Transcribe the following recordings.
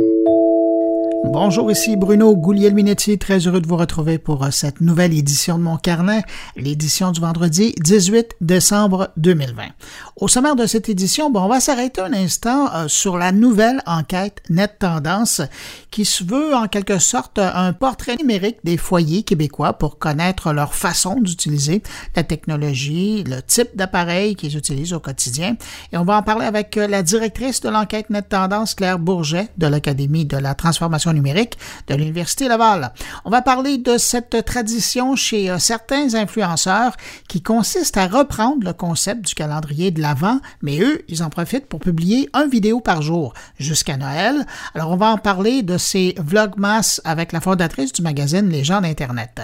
Thank you. Bonjour, ici Bruno Gouliel-Minetti, très heureux de vous retrouver pour euh, cette nouvelle édition de mon carnet, l'édition du vendredi 18 décembre 2020. Au sommaire de cette édition, bon, on va s'arrêter un instant euh, sur la nouvelle enquête Net Tendance qui se veut en quelque sorte un portrait numérique des foyers québécois pour connaître leur façon d'utiliser la technologie, le type d'appareil qu'ils utilisent au quotidien. Et on va en parler avec euh, la directrice de l'enquête Net Tendance, Claire Bourget, de l'Académie de la transformation numérique de l'Université Laval. On va parler de cette tradition chez euh, certains influenceurs qui consiste à reprendre le concept du calendrier de l'Avent, mais eux, ils en profitent pour publier un vidéo par jour jusqu'à Noël. Alors, on va en parler de ces Vlogmas avec la fondatrice du magazine Les gens d'Internet.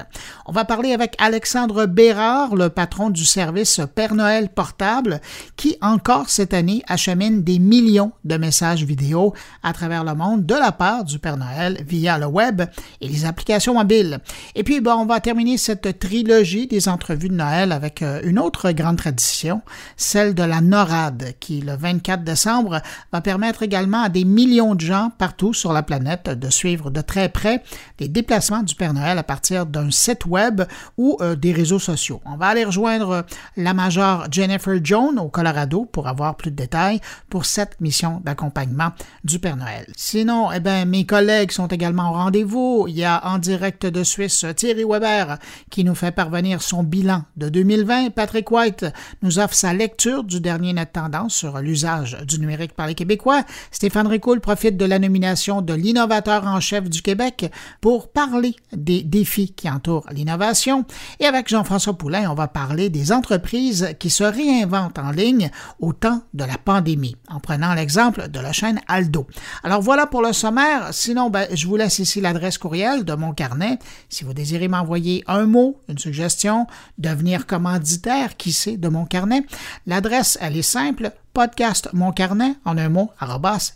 On va parler avec Alexandre Bérard, le patron du service Père Noël portable, qui encore cette année achemine des millions de messages vidéo à travers le monde de la part du Père Noël via le web et les applications mobiles. Et puis, bon, on va terminer cette trilogie des entrevues de Noël avec euh, une autre grande tradition, celle de la NORAD, qui, le 24 décembre, va permettre également à des millions de gens partout sur la planète de suivre de très près les déplacements du Père Noël à partir d'un site web ou euh, des réseaux sociaux. On va aller rejoindre euh, la majeure Jennifer Jones au Colorado pour avoir plus de détails pour cette mission d'accompagnement du Père Noël. Sinon, eh bien, mes collègues sont également au rendez-vous. Il y a en direct de Suisse Thierry Weber qui nous fait parvenir son bilan de 2020. Patrick White nous offre sa lecture du dernier Net Tendance sur l'usage du numérique par les Québécois. Stéphane Ricoul profite de la nomination de l'innovateur en chef du Québec pour parler des défis qui entourent l'innovation. Et avec Jean-François Poulain, on va parler des entreprises qui se réinventent en ligne au temps de la pandémie, en prenant l'exemple de la chaîne Aldo. Alors voilà pour le sommaire. Sinon, ben, je vous laisse ici l'adresse courriel de mon carnet. Si vous désirez m'envoyer un mot, une suggestion, devenir commanditaire, qui sait, de mon carnet, l'adresse, elle est simple, podcast mon carnet en un mot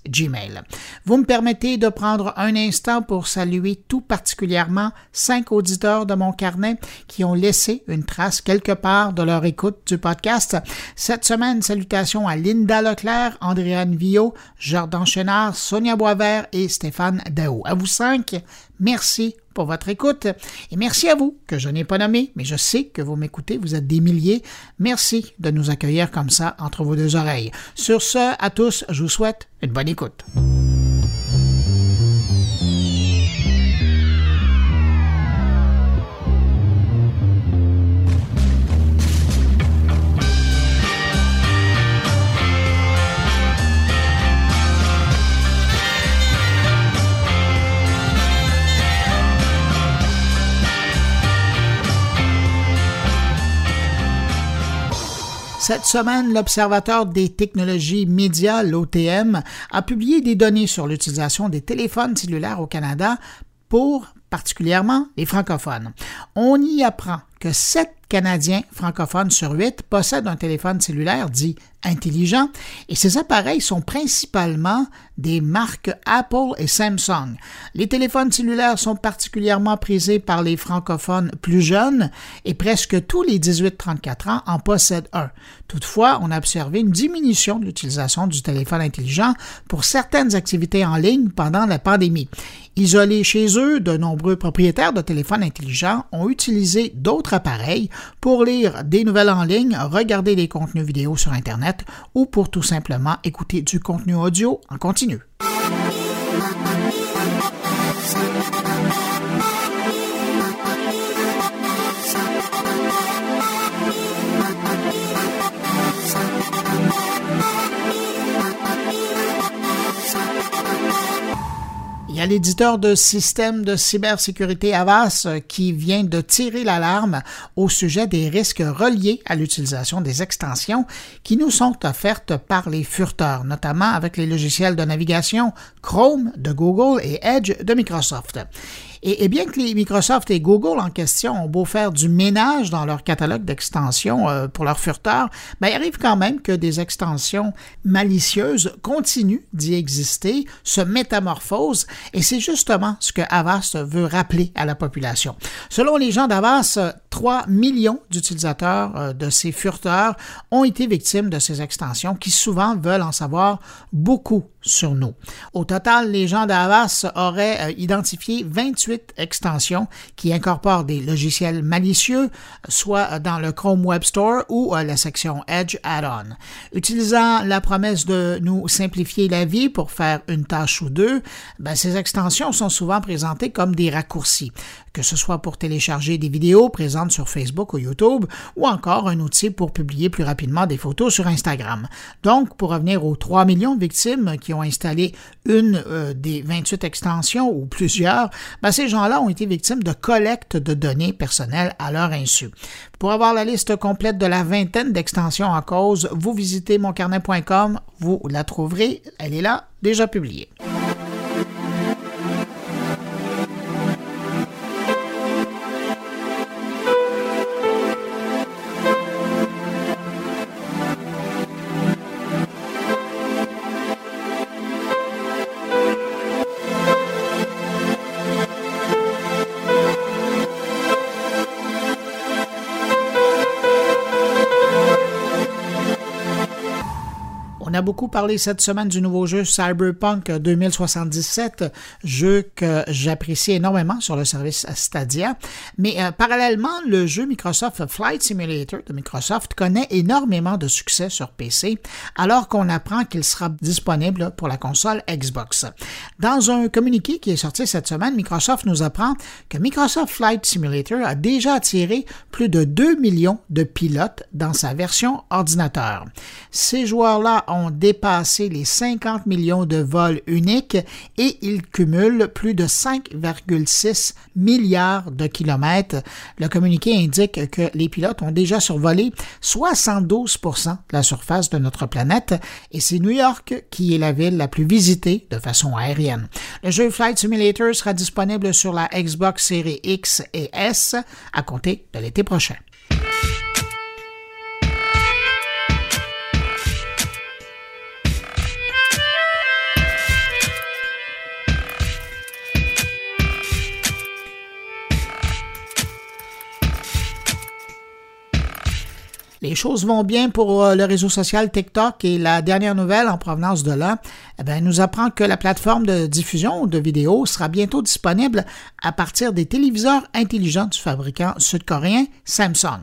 gmail. Vous me permettez de prendre un instant pour saluer tout particulièrement cinq auditeurs de mon carnet qui ont laissé une trace quelque part de leur écoute du podcast. Cette semaine, salutations à Linda Leclerc, Andréane Villot, Jordan Chénard, Sonia Boisvert et Stéphane Dao. À vous cinq, merci votre écoute et merci à vous que je n'ai pas nommé, mais je sais que vous m'écoutez, vous êtes des milliers. Merci de nous accueillir comme ça entre vos deux oreilles. Sur ce, à tous, je vous souhaite une bonne écoute. Cette semaine, l'Observateur des technologies médias, l'OTM, a publié des données sur l'utilisation des téléphones cellulaires au Canada pour particulièrement les francophones. On y apprend que 7 Canadiens francophones sur 8 possèdent un téléphone cellulaire dit intelligent et ces appareils sont principalement des marques Apple et Samsung. Les téléphones cellulaires sont particulièrement prisés par les francophones plus jeunes et presque tous les 18-34 ans en possèdent un. Toutefois, on a observé une diminution de l'utilisation du téléphone intelligent pour certaines activités en ligne pendant la pandémie. Isolés chez eux, de nombreux propriétaires de téléphones intelligents ont utilisé d'autres appareils pour lire des nouvelles en ligne, regarder des contenus vidéo sur Internet ou pour tout simplement écouter du contenu audio en continu. Y a l'éditeur de systèmes de cybersécurité Avas euh, qui vient de tirer l'alarme au sujet des risques reliés à l'utilisation des extensions qui nous sont offertes par les furteurs, notamment avec les logiciels de navigation Chrome de Google et Edge de Microsoft. Et, bien que les Microsoft et Google en question ont beau faire du ménage dans leur catalogue d'extensions euh, pour leurs furteurs, ben, il arrive quand même que des extensions malicieuses continuent d'y exister, se métamorphosent, et c'est justement ce que Avast veut rappeler à la population. Selon les gens d'Avast, 3 millions d'utilisateurs euh, de ces furteurs ont été victimes de ces extensions qui souvent veulent en savoir beaucoup sur nous. Au total, les gens d'Avas auraient euh, identifié 28 extensions qui incorporent des logiciels malicieux, soit dans le Chrome Web Store ou la section Edge Add-on. Utilisant la promesse de nous simplifier la vie pour faire une tâche ou deux, ben, ces extensions sont souvent présentées comme des raccourcis, que ce soit pour télécharger des vidéos présentes sur Facebook ou YouTube ou encore un outil pour publier plus rapidement des photos sur Instagram. Donc, pour revenir aux 3 millions de victimes qui ont installé une euh, des 28 extensions ou plusieurs, ben, ces gens-là ont été victimes de collecte de données personnelles à leur insu. Pour avoir la liste complète de la vingtaine d'extensions en cause, vous visitez moncarnet.com, vous la trouverez, elle est là, déjà publiée. Beaucoup parlé cette semaine du nouveau jeu Cyberpunk 2077, jeu que j'apprécie énormément sur le service Stadia. Mais euh, parallèlement, le jeu Microsoft Flight Simulator de Microsoft connaît énormément de succès sur PC, alors qu'on apprend qu'il sera disponible pour la console Xbox. Dans un communiqué qui est sorti cette semaine, Microsoft nous apprend que Microsoft Flight Simulator a déjà attiré plus de 2 millions de pilotes dans sa version ordinateur. Ces joueurs-là ont dépassé les 50 millions de vols uniques et ils cumulent plus de 5,6 milliards de kilomètres. Le communiqué indique que les pilotes ont déjà survolé 72% de la surface de notre planète et c'est New York qui est la ville la plus visitée de façon aérienne. Le jeu Flight Simulator sera disponible sur la Xbox Series X et S à compter de l'été prochain. Les choses vont bien pour euh, le réseau social TikTok et la dernière nouvelle en provenance de là eh nous apprend que la plateforme de diffusion de vidéos sera bientôt disponible à partir des téléviseurs intelligents du fabricant sud-coréen Samsung.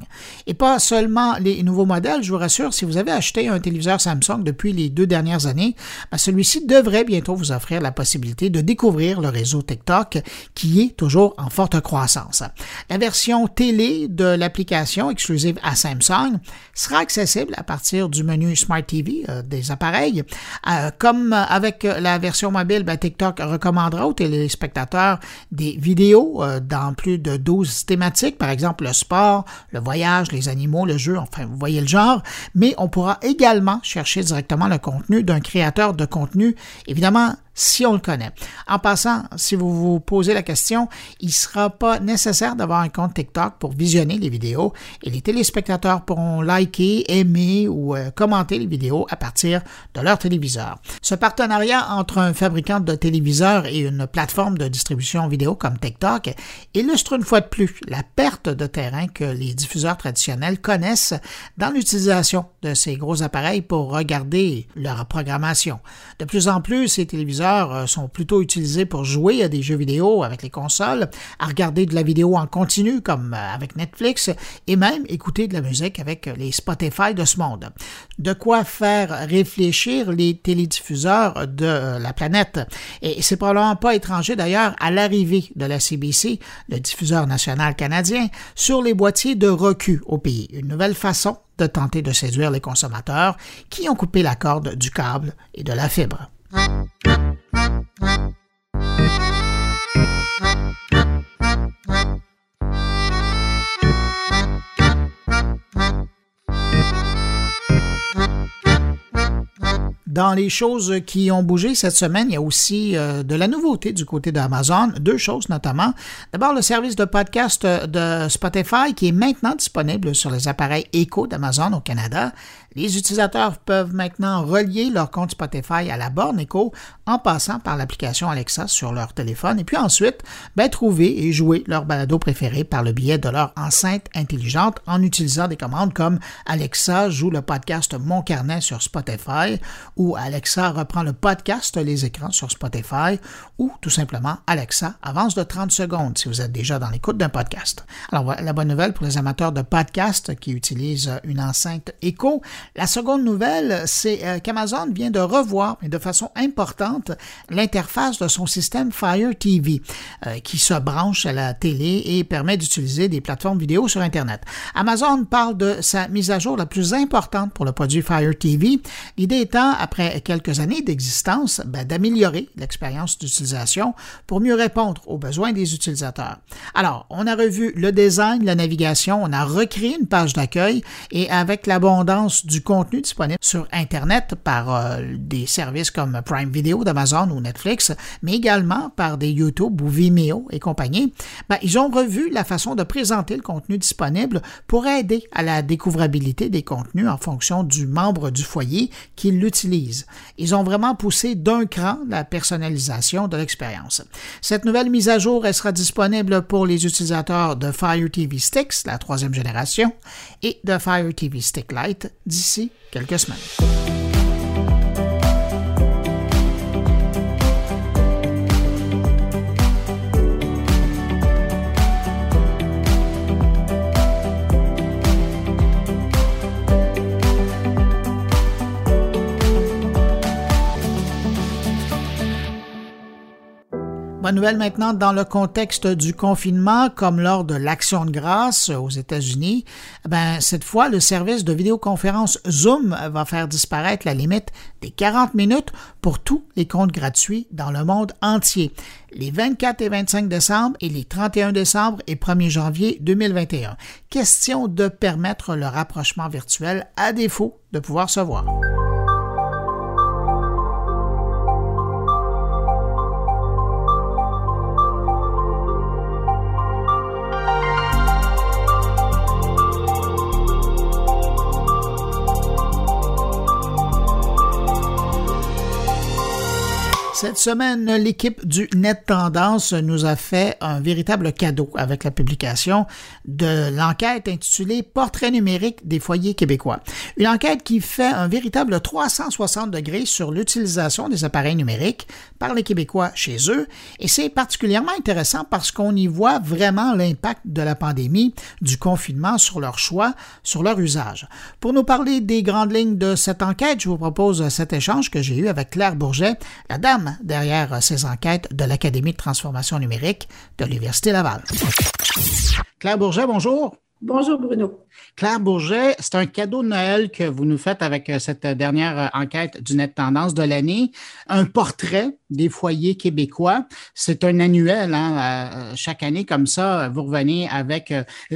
Et pas seulement les nouveaux modèles, je vous rassure, si vous avez acheté un téléviseur Samsung depuis les deux dernières années, ben, celui-ci devrait bientôt vous offrir la possibilité de découvrir le réseau TikTok qui est toujours en forte croissance. La version télé de l'application exclusive à Samsung sera accessible à partir du menu Smart TV euh, des appareils. Euh, comme avec la version mobile, ben, TikTok recommandera aux téléspectateurs des vidéos euh, dans plus de 12 thématiques, par exemple le sport, le voyage, les animaux, le jeu, enfin vous voyez le genre, mais on pourra également chercher directement le contenu d'un créateur de contenu, évidemment si on le connaît. En passant, si vous vous posez la question, il ne sera pas nécessaire d'avoir un compte TikTok pour visionner les vidéos et les téléspectateurs pourront liker, aimer ou euh, commenter les vidéos à partir de leur téléviseur. Ce partenariat entre un fabricant de téléviseurs et une plateforme de distribution vidéo comme TikTok illustre une fois de plus la perte de terrain que les diffuseurs traditionnels connaissent dans l'utilisation de ces gros appareils pour regarder leur programmation. De plus en plus, ces téléviseurs euh, sont plutôt utilisés pour jouer à des jeux vidéo avec les consoles, à regarder de la vidéo en continu comme euh, avec Netflix et même écouter de la musique avec les Spotify de ce monde. De quoi faire réfléchir les télédiffuseurs de euh, la planète. Et c'est probablement pas étranger d'ailleurs à l'arrivée de la CBC, le diffuseur national canadien, sur les boîtiers de recul au pays. Une nouvelle façon de tenter de séduire les consommateurs qui ont coupé la corde du câble et de la fibre. Dans les choses qui ont bougé cette semaine, il y a aussi euh, de la nouveauté du côté d'Amazon. Deux choses notamment. D'abord, le service de podcast de Spotify qui est maintenant disponible sur les appareils Echo d'Amazon au Canada Les utilisateurs peuvent maintenant relier leur compte Spotify à la borne Echo en passant par l'application Alexa sur leur téléphone et puis ensuite ben, trouver et jouer leur balado préféré par le biais de leur enceinte intelligente en utilisant des commandes comme Alexa joue le podcast Mon Carnet sur Spotify ou Alexa reprend le podcast Les écrans sur Spotify ou tout simplement Alexa avance de 30 secondes si vous êtes déjà dans l'écoute d'un podcast. Alors voilà la bonne nouvelle pour les amateurs de podcast qui utilisent une enceinte Echo. La seconde nouvelle, c'est euh, qu'Amazon vient de revoir, mais de façon importante, l'interface de son système Fire TV euh, qui se branche à la télé et permet d'utiliser des plateformes vidéo sur Internet. Amazon parle de sa mise à jour la plus importante pour le produit Fire TV, l'idée étant, après quelques années d'existence, ben, d'améliorer l'expérience d'utilisation pour mieux répondre aux besoins des utilisateurs. Alors, on a revu le design, la navigation, on a recréé une page d'accueil et avec l'abondance du contenu disponible sur Internet par euh, des services comme Prime Video d'Amazon ou Netflix, mais également par des YouTube ou Vimeo et compagnie, ben, ils ont revu la façon de présenter le contenu disponible pour aider à la découvrabilité des contenus en fonction du membre du foyer qui l'utilise. Ils ont vraiment poussé d'un cran la personnalisation de l'expérience. Cette nouvelle mise à jour elle sera disponible pour les utilisateurs de Fire TV Sticks, la troisième génération, et de Fire TV Stick Lite d'ici quelques semaines. Nouvelle maintenant dans le contexte du confinement, comme lors de l'Action de grâce aux États-Unis. Ben, cette fois, le service de vidéoconférence Zoom va faire disparaître la limite des 40 minutes pour tous les comptes gratuits dans le monde entier, les 24 et 25 décembre et les 31 décembre et 1er janvier 2021. Question de permettre le rapprochement virtuel à défaut de pouvoir se voir. Cette semaine, l'équipe du Net Tendance nous a fait un véritable cadeau avec la publication de l'enquête intitulée Portrait numérique des foyers québécois. Une enquête qui fait un véritable 360 degrés sur l'utilisation des appareils numériques par les Québécois chez eux et c'est particulièrement intéressant parce qu'on y voit vraiment l'impact de la pandémie, du confinement sur leur choix, sur leur usage. Pour nous parler des grandes lignes de cette enquête, je vous propose cet échange que j'ai eu avec Claire Bourget, la dame derrière ces enquêtes de l'Académie de transformation numérique de l'Université Laval. Claire Bourget, bonjour. Bonjour Bruno. Claire Bourget, c'est un cadeau de Noël que vous nous faites avec euh, cette dernière euh, enquête du Net Tendance de l'année. Un portrait des foyers québécois. C'est un annuel. Hein, euh, chaque année, comme ça, vous revenez avec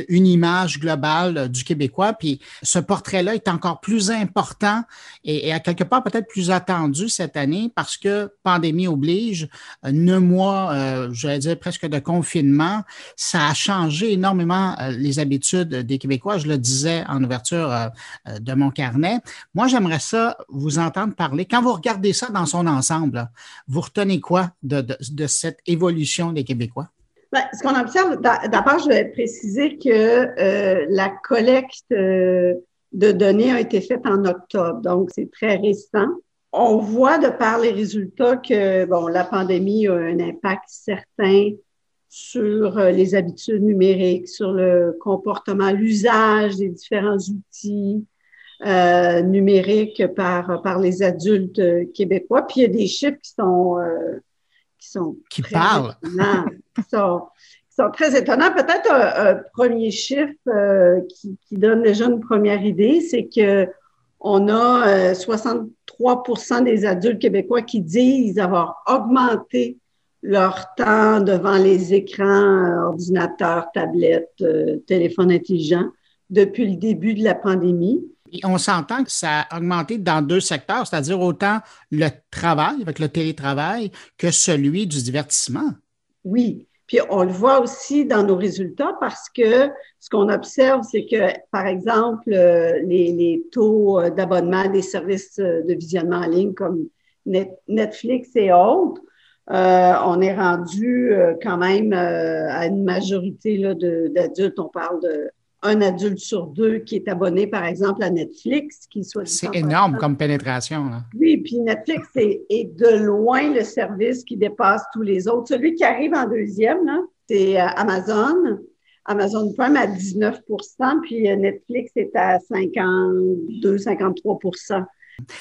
une image globale du Québécois. Puis ce portrait-là est encore plus important et, à quelque part peut-être plus attendu cette année parce que pandémie oblige, neuf mois, je vais dire presque de confinement, ça a changé énormément les habitudes des Québécois. Je le disais en ouverture euh, euh, de mon carnet. Moi, j'aimerais ça vous entendre parler. Quand vous regardez ça dans son ensemble, vous retenez quoi de, cette évolution des Québécois? Ben, ce qu'on observe, d'abord, je vais préciser que euh, la collecte de données a été faite en octobre, donc c'est très récent. On voit de par les résultats que bon, la pandémie a un impact certain sur euh, les habitudes numériques, sur le comportement, l'usage des différents outils euh, numériques par, par les adultes euh, québécois. Puis il y a des chiffres qui sont euh, qui sont qui parlent, qui sont, qui sont très étonnants. Peut-être un, premier chiffre qui, qui donne déjà une première idée, c'est que on a 63% des adultes québécois qui disent avoir augmenté leur temps devant les écrans, euh, ordinateurs, tablettes, euh, téléphones intelligents depuis le début de la pandémie. Et on s'entend que ça a augmenté dans deux secteurs, c'est-à-dire autant le travail avec le télétravail que celui du divertissement. Oui. Puis on le voit aussi dans nos résultats parce que ce qu'on observe, c'est que, par exemple, euh, les, les taux d'abonnement des services de visionnement en ligne comme Netflix et autres, euh, on est rendu quand même à une majorité d'adultes. On parle de un adulte sur deux qui est abonné, par exemple, à Netflix, qui soit. C'est énorme comme pénétration. Là. Oui, puis Netflix est, est, de loin le service qui dépasse tous les autres. Celui qui arrive en deuxième, c'est euh, Amazon. Amazon Prime à 19% puis euh, Netflix est à 52, 53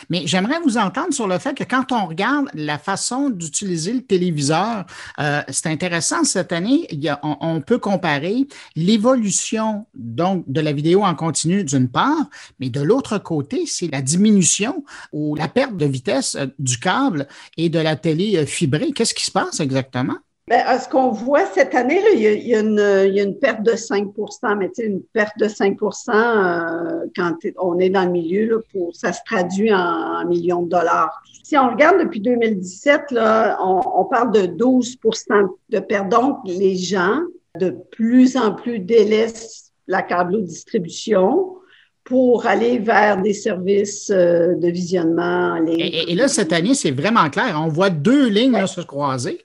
mais j'aimerais vous entendre sur le fait que quand on regarde la façon d'utiliser le téléviseur, euh, c'est intéressant cette année, on, peut comparer l'évolution donc de la vidéo en continu d'une part, mais de l'autre côté, c'est la diminution ou la perte de vitesse euh, du câble et de la télé euh, fibrée. Qu'est-ce qui se passe exactement? Bien, ce qu'on voit cette année, il, y a, une, perte de 5% mais tu sais, une perte de 5% euh, quand on est dans le milieu, pour, ça se traduit en, millions de dollars. Si on regarde depuis 2017, là, on, parle de 12% de perte. Donc, les gens, de plus en plus, délaissent la câble-distribution pour aller vers des services euh, de visionnement en ligne. Et, là, cette année, c'est vraiment clair. On voit deux lignes se croiser.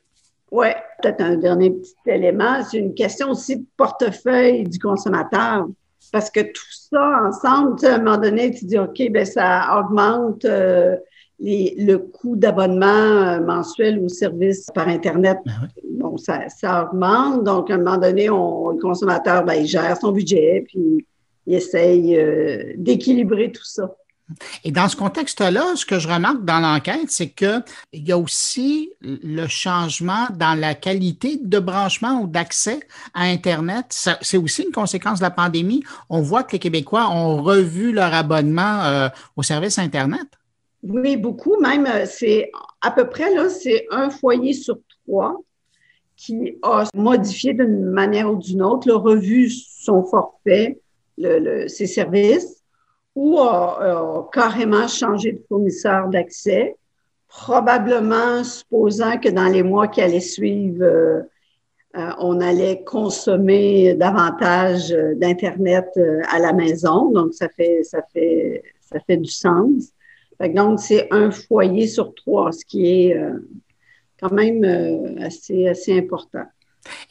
Oui, peut-être un dernier petit élément, c'est une question aussi de portefeuille du consommateur. Parce que tout ça ensemble, à un moment donné, tu dis, OK, ben ça augmente euh, les, le coût d'abonnement euh, mensuel au service par Internet. Ben bon, ça, ça augmente. Donc, à un moment donné, on, le consommateur, ben, il gère son budget, puis il essaye euh, d'équilibrer tout ça. Et dans ce contexte-là, ce que je remarque dans l'enquête, c'est qu'il y a aussi le changement dans la qualité de branchement ou d'accès à Internet. C'est aussi une conséquence de la pandémie. On voit que les Québécois ont revu leur abonnement euh, au service Internet. Oui, beaucoup. Même, euh, c'est à peu près, là, c'est un foyer sur trois qui a modifié d'une manière ou d'une autre, le revu son forfait, le, ses services ou a, carrément changé de fournisseur d'accès, probablement supposant que dans les mois qui allaient suivre, euh, euh, on allait consommer davantage euh, d'Internet à la maison. Donc, ça fait, ça fait, ça fait du sens. donc, c'est un foyer sur trois, ce qui est quand même assez, assez important.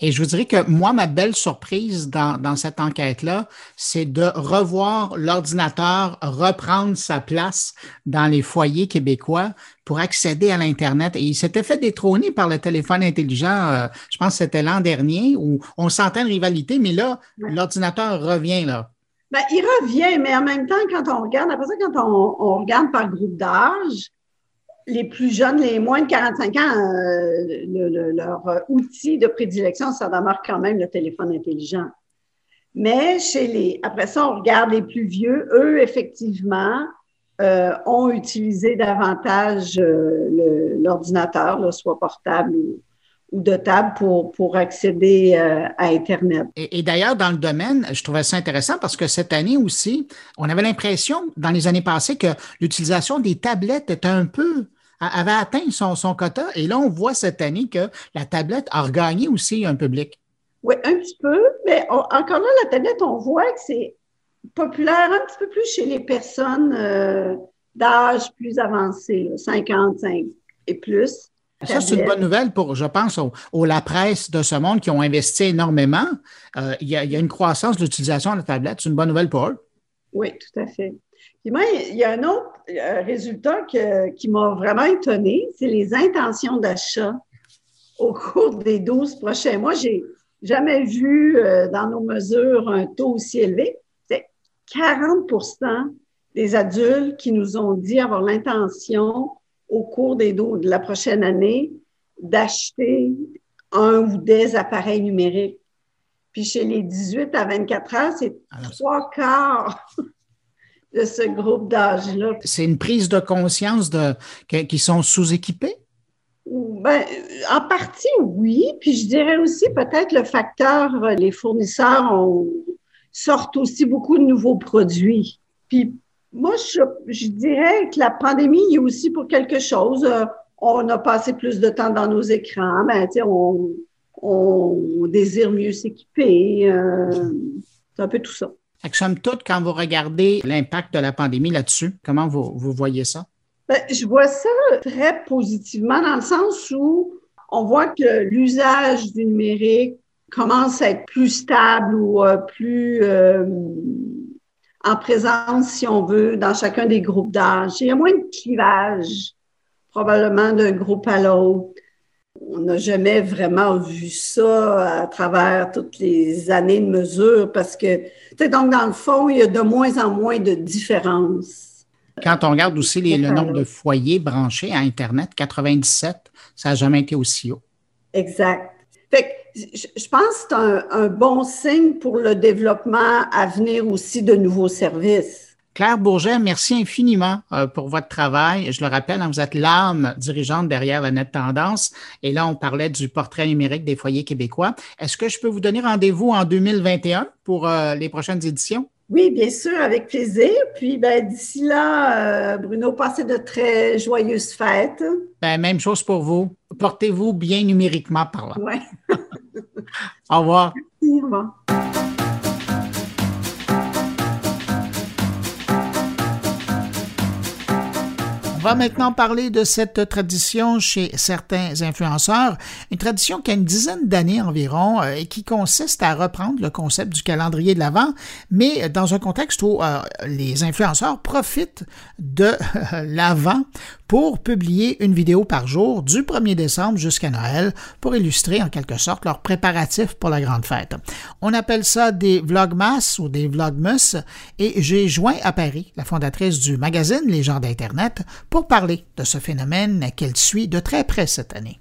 Et je vous dirais que moi, ma belle surprise dans, dans cette enquête-là, c'est de revoir l'ordinateur reprendre sa place dans les foyers québécois pour accéder à l'Internet. Et il s'était fait détrôner par le téléphone intelligent, euh, je pense que c'était l'an dernier, où on sentait une rivalité, mais là, l'ordinateur revient là. Ben, il revient, mais en même temps, quand on regarde, après ça, quand on, on regarde par groupe d'âge, les plus jeunes, les moins de 45 ans, euh, leur euh, outil de prédilection, ça demeure quand même le téléphone intelligent. Mais chez les, après ça, on regarde les plus vieux, eux, effectivement, euh, ont utilisé davantage l'ordinateur, soit portable ou, de table pour, pour accéder à Internet. Et, et d'ailleurs, dans le domaine, je trouvais ça intéressant parce que cette année aussi, on avait l'impression, dans les années passées, que l'utilisation des tablettes était un peu avait atteint son, son quota. Et là, on voit cette année que la tablette a regagné aussi un public. Oui, un petit peu, mais encore là, la tablette, on voit que c'est populaire un petit peu plus chez les personnes euh, d'âge plus avancé, 55 et plus. Ça, c'est une bonne nouvelle pour, je pense, aux, la presse de ce monde qui ont investi énormément. Euh, il, y a, il, y a, une croissance de l'utilisation de la tablette. C'est une bonne nouvelle pour eux. Oui, tout à fait. Puis moi, il y a un autre euh, résultat qui m'a vraiment étonné, c'est les intentions d'achat au cours des 12 prochains mois. J'ai jamais vu euh, dans nos mesures un taux aussi élevé. C'est 40% des adultes qui nous ont dit avoir l'intention au cours des de la prochaine année d'acheter un ou des appareils numériques. Puis chez les 18 à 24 ans, c'est trois quarts de ce groupe d'âge-là. C'est une prise de conscience de, qu'ils sont sous-équipés? Ben, en partie, oui. Puis je dirais aussi peut-être le facteur, les fournisseurs ont, sortent aussi beaucoup de nouveaux produits. Puis moi, je, je dirais que la pandémie est aussi pour quelque chose. On a passé plus de temps dans nos écrans. Ben, on, on désire mieux s'équiper. Euh, c'est un peu tout ça. Somme toute, quand vous regardez l'impact de la pandémie là-dessus, comment vous, voyez ça? Ben, je vois ça très positivement dans le sens où on voit que l'usage du numérique commence à être plus stable ou euh, plus euh, en présence, si on veut, dans chacun des groupes d'âge. Il y a moins de clivage, probablement d'un groupe à l'autre. On n'a jamais vraiment vu ça à travers toutes les années de mesure parce que, donc, dans le fond, il y a de moins en moins de différences. Quand on regarde aussi le nombre de foyers branchés à Internet, 97, ça n'a jamais été aussi haut. Exact. Fait je pense que c'est un, un bon signe pour le développement à venir aussi de nouveaux services. Claire Bourget, merci infiniment euh, pour votre travail. Je le rappelle, hein, vous êtes l'âme dirigeante derrière la Net Tendance. Et là, on parlait du portrait numérique des foyers québécois. Est-ce que je peux vous donner rendez-vous en 2021 pour euh, les prochaines éditions? Oui, bien sûr, avec plaisir. Puis ben, d'ici là, euh, Bruno, passez de très joyeuses fêtes. Ben, même chose pour vous. Portez-vous bien numériquement par là. Oui. Au revoir. Au revoir. Va maintenant parler de cette tradition chez certains influenceurs, une tradition qui a une dizaine d'années environ euh, et qui consiste à reprendre le concept du calendrier de l'Avent, mais dans un contexte où euh, les influenceurs profitent de l'Avent pour publier une vidéo par jour du 1er décembre jusqu'à Noël pour illustrer en quelque sorte leurs préparatifs pour la grande fête. On appelle ça des vlogmas ou des vlogmus et j'ai joint à Paris la fondatrice du magazine Les gens d'Internet pour parler de ce phénomène qu'elle suit de très près cette année.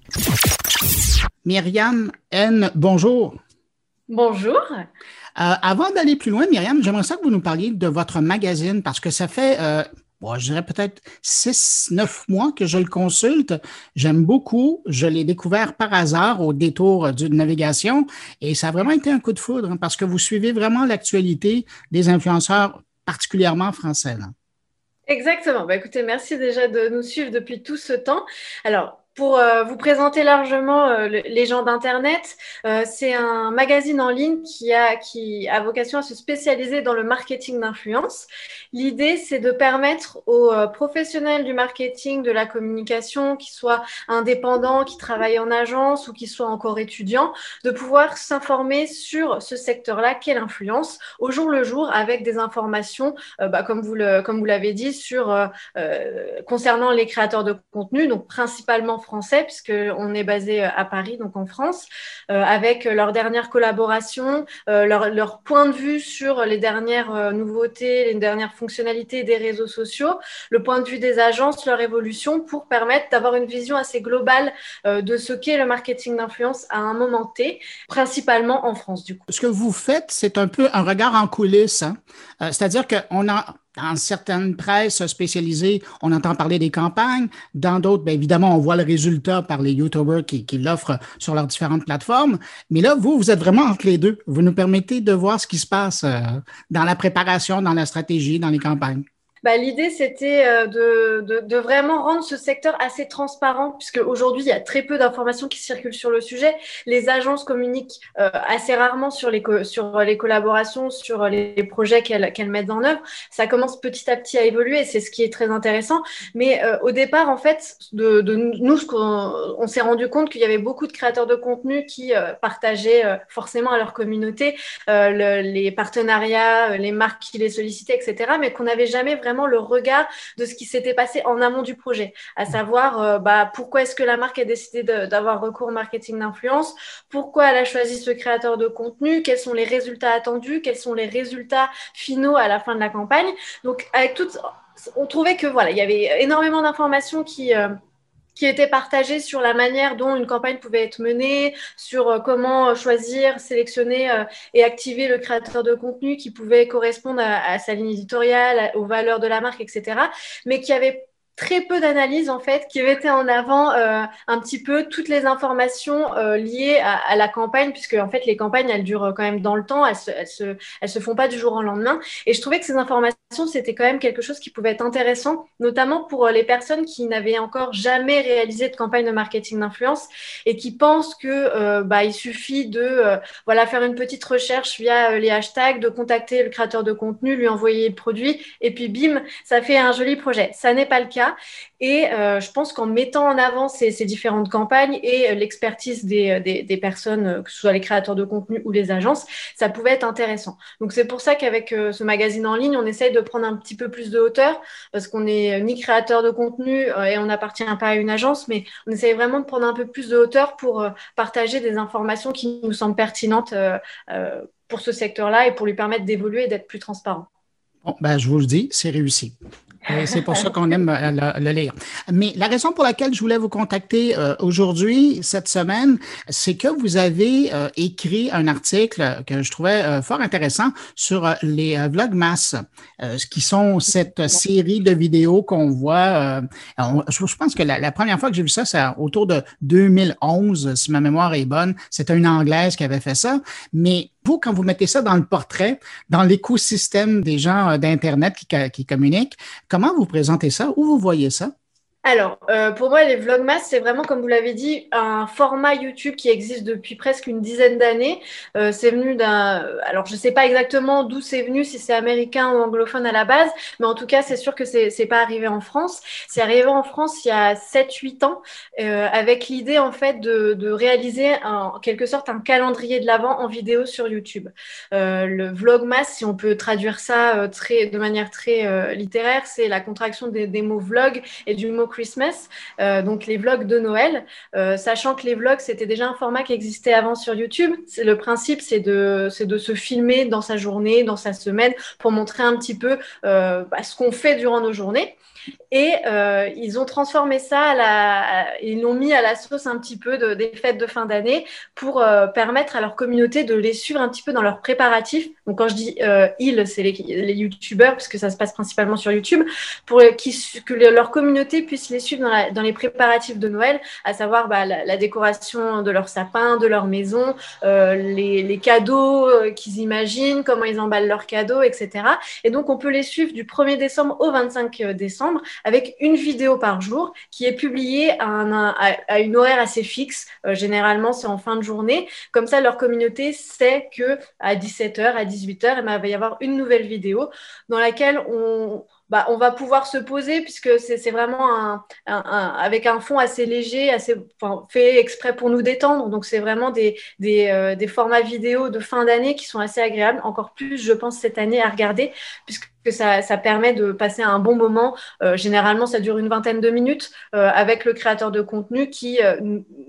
Myriam N, bonjour. Bonjour. Euh, avant d'aller plus loin, Myriam, j'aimerais ça que vous nous parliez de votre magazine parce que ça fait euh, je dirais peut-être six, neuf mois que je le consulte. J'aime beaucoup. Je l'ai découvert par hasard au détour d'une navigation et ça a vraiment été un coup de foudre hein, parce que vous suivez vraiment l'actualité des influenceurs, particulièrement français. Exactement. Bah, écoutez, merci déjà de nous suivre depuis tout ce temps. Alors, pour euh, vous présenter largement euh, les gens d'Internet, euh, c'est un magazine en ligne qui a, qui a vocation à se spécialiser dans le marketing d'influence. L'idée, c'est de permettre aux professionnels du marketing, de la communication, qui soient indépendants, qui travaillent en agence ou qui soient encore étudiants, de pouvoir s'informer sur ce secteur-là, qu'est l'influence, au jour le jour, avec des informations, bah, comme vous l'avez dit, sur concernant les créateurs de contenu, donc principalement français, puisqu'on est basé euh, à Paris, donc en France, euh, avec leur dernière collaboration, euh, leur, leur, point de vue sur les dernières nouveautés, les dernières fonctionnalités des réseaux sociaux, le point de vue des agences, leur évolution, pour permettre d'avoir une vision assez globale de ce qu'est le marketing d'influence à un moment T, principalement en France, du coup. Ce que vous faites, c'est un peu un regard en coulisses. Hein. C'est-à-dire qu'on a dans certaines presses spécialisées, on entend parler des campagnes. Dans d'autres, bien évidemment, on voit le résultat par les YouTubers qui, qui l'offrent sur leurs différentes plateformes. Mais là, vous, vous êtes vraiment entre les deux. Vous nous permettez de voir ce qui se passe euh, dans la préparation, dans la stratégie, dans les campagnes. Bah, l'idée, c'était euh, de, de, de, vraiment rendre ce secteur assez transparent, puisque aujourd'hui, il y a très peu d'informations qui circulent sur le sujet. Les agences communiquent euh, assez rarement sur les, sur les collaborations, sur les projets qu'elles mettent en œuvre. Ça commence petit à petit à évoluer, c'est ce qui est très intéressant. Mais euh, au départ, en fait, de, de nous, ce qu'on on, s'est rendu compte qu'il y avait beaucoup de créateurs de contenu qui partageaient forcément à leur communauté le, les partenariats, les marques qui les sollicitaient, etc., mais qu'on n'avait jamais vraiment le regard de ce qui s'était passé en amont du projet, à savoir euh, bah, pourquoi est-ce que la marque a décidé d'avoir recours au marketing d'influence, pourquoi elle a choisi ce créateur de contenu, quels sont les résultats attendus, quels sont les résultats finaux à la fin de la campagne? Donc, avec tout, on trouvait que voilà, il y avait énormément d'informations qui euh, qui était partagé sur la manière dont une campagne pouvait être menée, sur euh, comment euh, choisir, sélectionner euh, et activer le créateur de contenu qui pouvait correspondre à, sa ligne éditoriale, aux valeurs de la marque, etc. Mais qui avait très peu d'analyses en fait qui mettaient en avant euh, un petit peu toutes les informations euh, liées à, la campagne puisque en fait les campagnes elles durent quand même dans le temps elles se, elles se, elles se font pas du jour au lendemain. Et je trouvais que ces informations c'était quand même quelque chose qui pouvait être intéressant notamment pour les personnes qui n'avaient encore jamais réalisé de campagne de marketing d'influence et qui pensent que euh, bah, il suffit de voilà faire une petite recherche via les hashtags de contacter le créateur de contenu lui envoyer le produit et puis bim ça fait un joli projet. Ça n'est pas le cas et euh, je pense qu'en mettant en avant ces, différentes campagnes et euh, l'expertise euh, des, personnes, que ce soit les créateurs de contenu ou les agences, ça pouvait être intéressant. Donc c'est pour ça qu'avec ce magazine en ligne, on essaye de prendre un petit peu plus de hauteur parce qu'on n'est ni créateur de contenu et on n'appartient pas à une agence, mais on essaye vraiment de prendre un peu plus de hauteur pour partager des informations qui nous semblent pertinentes pour ce secteur-là et pour lui permettre d'évoluer et d'être plus transparent. Ben, je vous le dis, c'est réussi. C'est pour ça qu'on aime euh, le, lire. Mais la raison pour laquelle je voulais vous contacter euh, aujourd'hui, cette semaine, c'est que vous avez euh, écrit un article que je trouvais fort intéressant sur les vlogmas, qui sont cette série de vidéos qu'on voit. je pense que la, première fois que j'ai vu ça, c'est autour de 2011, si ma mémoire est bonne. C'était une Anglaise qui avait fait ça. Mais vous, quand vous mettez ça dans le portrait, dans l'écosystème des gens d'Internet qui, qui communiquent, Comment vous présentez ça? Où vous voyez ça? Alors, euh, pour moi, les Vlogmas, c'est vraiment, comme vous l'avez dit, un format YouTube qui existe depuis presque une dizaine d'années. Euh, c'est venu d'un... Alors, je ne sais pas exactement d'où c'est venu, si c'est américain ou anglophone à la base, mais en tout cas, c'est sûr que c'est n'est pas arrivé en France. C'est arrivé en France il y a 7-8 ans, euh, avec l'idée, en fait, de, de réaliser en quelque sorte un calendrier de l'Avent en vidéo sur YouTube. le Vlogmas, si on peut traduire ça très, de manière très littéraire, c'est la contraction des, des mots vlog et du mot Christmas, euh, donc les vlogs de Noël, euh, sachant que les vlogs, c'était déjà un format qui existait avant sur YouTube. Le principe, c'est de, se filmer dans sa journée, dans sa semaine, pour montrer un petit peu euh, bah, ce qu'on fait durant nos journées. Et euh, ils ont transformé ça, ils l'ont mis à la sauce un petit peu de, des fêtes de fin d'année pour euh, permettre à leur communauté de les suivre un petit peu dans leurs préparatifs. Donc quand je dis euh, ils, c'est les, les youtubeurs, parce que ça se passe principalement sur YouTube, pour que leur communauté puisse les suivre dans, les préparatifs de Noël, à savoir bah, la, décoration de leur sapin, de leur maison, les, cadeaux qu'ils imaginent, comment ils emballent leurs cadeaux, etc. Et donc on peut les suivre du 1er décembre au 25 décembre avec une vidéo par jour qui est publiée à, une horaire assez fixe. Euh, généralement, c'est en fin de journée. Comme ça, leur communauté sait que à 17h, à 18h, il va y avoir une nouvelle vidéo dans laquelle on, bah, va pouvoir se poser puisque c'est vraiment avec un fond assez léger, assez fait exprès pour nous détendre. Donc c'est vraiment des, euh, des, formats vidéo de fin d'année qui sont assez agréables. Encore plus, je pense, cette année à regarder puisque ça, ça permet de passer un bon moment. Euh, généralement, ça dure une vingtaine de minutes euh, avec le créateur de contenu qui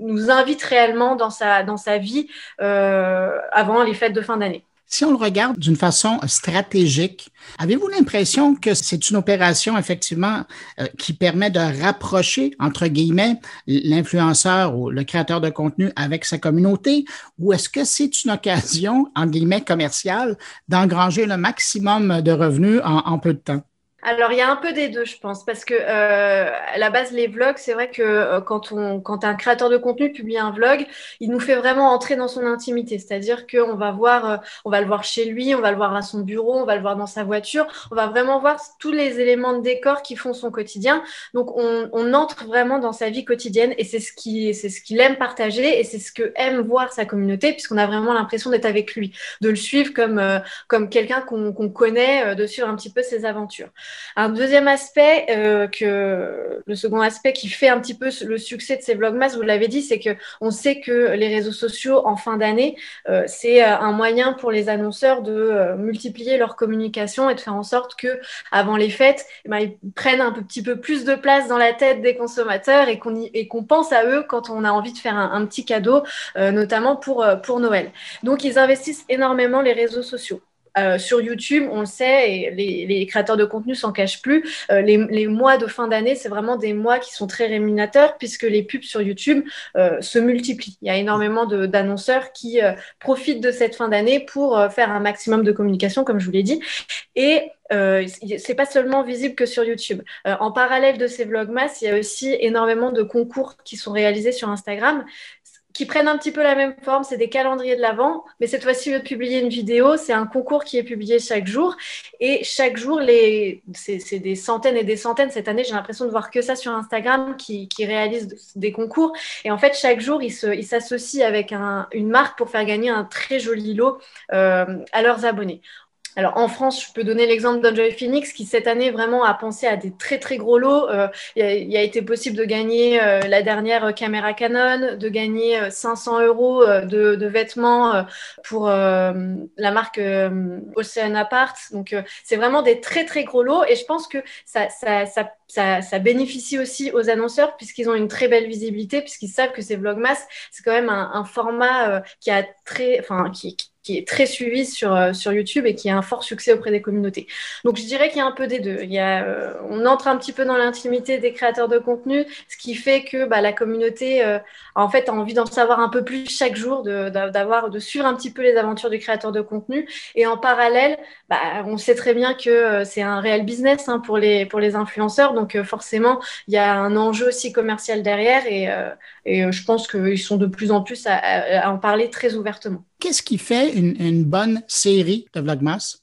nous invite réellement dans sa, dans sa vie avant les fêtes de fin d'année. Si on le regarde d'une façon stratégique, avez-vous l'impression que c'est une opération effectivement euh, qui permet de rapprocher, entre guillemets, l'influenceur ou le créateur de contenu avec sa communauté, ou est-ce que c'est une occasion, en guillemets, commerciale, d'engranger le maximum de revenus en peu de temps? Alors, il y a un peu des deux, je pense, parce que euh, à la base, les vlogs, c'est vrai que euh, quand, on, quand un créateur de contenu publie un vlog, il nous fait vraiment entrer dans son intimité. C'est-à-dire qu'on va voir, euh, on va le voir chez lui, on va le voir à son bureau, on va le voir dans sa voiture, on va vraiment voir tous les éléments de décor qui font son quotidien. Donc, on, on entre vraiment dans sa vie quotidienne et c'est ce qui, c'est ce qu'il aime partager et c'est ce que aime voir sa communauté, puisqu'on a vraiment l'impression d'être avec lui, de le suivre comme, comme quelqu'un qu'on connaît, de suivre un petit peu ses aventures. Un deuxième aspect, euh, le second aspect qui fait un petit peu le succès de ces vlogmas, vous l'avez dit, c'est que on sait que les réseaux sociaux en fin d'année, euh, c'est euh, un moyen pour les annonceurs de multiplier leur communication et de faire en sorte que avant les fêtes, eh ben, ils prennent un petit peu plus de place dans la tête des consommateurs et qu'on pense à eux quand on a envie de faire un, petit cadeau, notamment pour Noël. Donc ils investissent énormément les réseaux sociaux euh, sur YouTube, on le sait, et les, créateurs de contenu s'en cachent plus, euh, les, mois de fin d'année, c'est vraiment des mois qui sont très rémunérateurs puisque les pubs sur YouTube se multiplient. Il y a énormément d'annonceurs qui profitent de cette fin d'année pour faire un maximum de communication, comme je vous l'ai dit. Et euh, c'est pas seulement visible que sur YouTube. en parallèle de ces vlogmas, il y a aussi énormément de concours qui sont réalisés sur Instagram qui prennent un petit peu la même forme. C'est des calendriers de l'Avent, mais cette fois-ci, au lieu de publier une vidéo, c'est un concours qui est publié chaque jour. Et chaque jour, les... c'est des centaines et des centaines. Cette année, j'ai l'impression de voir que ça sur Instagram qui, qui des concours. Et en fait, chaque jour, ils s'associent avec un, une marque pour faire gagner un très joli lot euh, à leurs abonnés. Alors en France, je peux donner l'exemple d'Enjoy Phoenix qui cette année vraiment a pensé à des très très gros lots. Euh, il, a, été possible de gagner euh, la dernière caméra Canon, de gagner 500 euh, euros de, vêtements pour la marque Ocean Apart. Donc c'est vraiment des très très gros lots et je pense que ça, ça, ça, ça, bénéficie aussi aux annonceurs puisqu'ils ont une très belle visibilité puisqu'ils savent que ces vlogmas c'est quand même un, un format qui a très, enfin qui, qui est très suivi sur, euh, sur YouTube et qui a un fort succès auprès des communautés. Donc je dirais qu'il y a un peu des deux. Il y a, euh, on entre un petit peu dans l'intimité des créateurs de contenu, ce qui fait que bah, la communauté euh, en fait a envie d'en savoir un peu plus chaque jour, de, d'avoir, de suivre un petit peu les aventures du créateur de contenu. Et en parallèle, bah, on sait très bien que c'est un réel business hein, pour, les, pour les influenceurs. Donc forcément, il y a un enjeu aussi commercial derrière et, et je pense qu'ils sont de plus en plus à en parler très ouvertement qu'est-ce qui fait une, bonne série de Vlogmas?